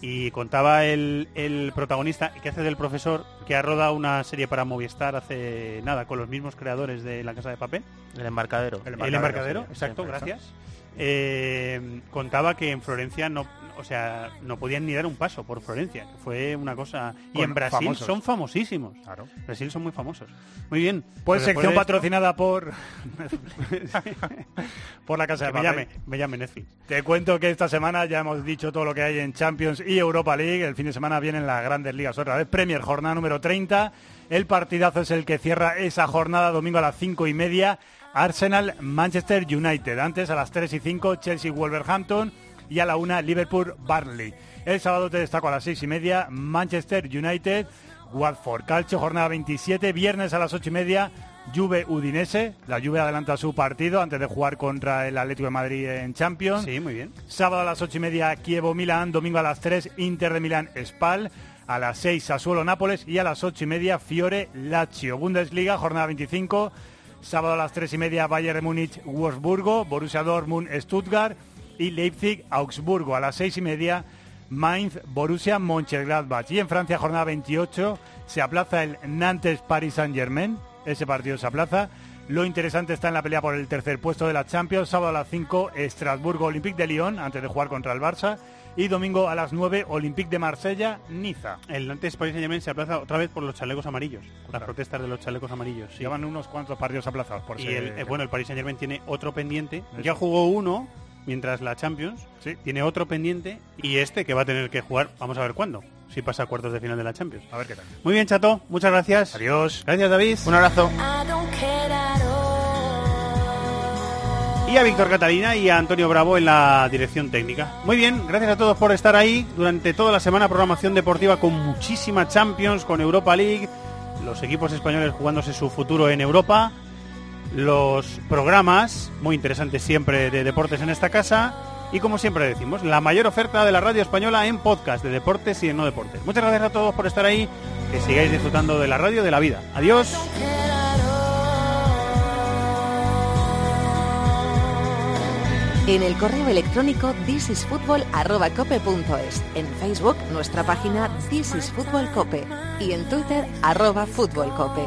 y contaba el, el protagonista que hace del profesor que ha rodado una serie para Movistar hace nada con los mismos creadores de La Casa de Papel. El embarcadero. El embarcadero, exacto, gracias. Eh, contaba que en Florencia no, o sea, no podían ni dar un paso por Florencia, que fue una cosa. Y Con en Brasil famosos. son famosísimos. Claro. Brasil son muy famosos. Muy bien. Pues sección de patrocinada por [LAUGHS] por la casa de me llame, me llame Netflix. Te cuento que esta semana ya hemos dicho todo lo que hay en Champions y Europa League. El fin de semana vienen las grandes ligas otra vez. Premier, jornada número 30. El partidazo es el que cierra esa jornada domingo a las 5 y media. Arsenal, Manchester United. Antes a las 3 y 5, Chelsea, Wolverhampton. Y a la 1, Liverpool, Barnley. El sábado te destaco a las 6 y media, Manchester United, Watford. Calcio, jornada 27. Viernes a las 8 y media, Juve Udinese. La Juve adelanta su partido antes de jugar contra el Atlético de Madrid en Champions. Sí, muy bien. Sábado a las 8 y media Kievo Milán, domingo a las 3 Inter de Milán Spal, a las 6 Sassuolo Nápoles y a las 8 y media Fiore Lazio. Bundesliga, jornada 25. Sábado a las 3 y media Bayern Múnich Wolfsburgo, Borussia Dortmund Stuttgart y Leipzig Augsburgo. A las 6 y media Mainz Borussia Mönchengladbach. Y en Francia, jornada 28, se aplaza el Nantes Paris Saint Germain. Ese partido se aplaza. Lo interesante está en la pelea por el tercer puesto de la Champions. Sábado a las 5, Estrasburgo Olympique de Lyon, antes de jugar contra el Barça. Y domingo a las 9, Olympique de Marsella, Niza. El Nantes Paris Saint Germain se aplaza otra vez por los chalecos amarillos. Las protestas de los chalecos amarillos. sí. Llevan unos cuantos partidos aplazados por y el, eh, bueno, el Paris Saint Germain tiene otro pendiente. Eso. Ya jugó uno mientras la Champions. Tiene otro pendiente y este que va a tener que jugar. Vamos a ver cuándo. Si pasa a cuartos de final de la Champions. A ver qué tal. Muy bien, Chato. Muchas gracias. Adiós. Gracias, David. Un abrazo. Y a Víctor Catalina y a Antonio Bravo en la dirección técnica. Muy bien, gracias a todos por estar ahí durante toda la semana. Programación deportiva con muchísima Champions, con Europa League, los equipos españoles jugándose su futuro en Europa, los programas muy interesantes siempre de deportes en esta casa. Y como siempre decimos, la mayor oferta de la radio española en podcast de deportes y de no deportes. Muchas gracias a todos por estar ahí, que sigáis disfrutando de la radio de la vida. Adiós. En el correo electrónico thisisfutbol@cope.es, en Facebook nuestra página This is Fútbol Cope y en Twitter arroba Fútbol Cope.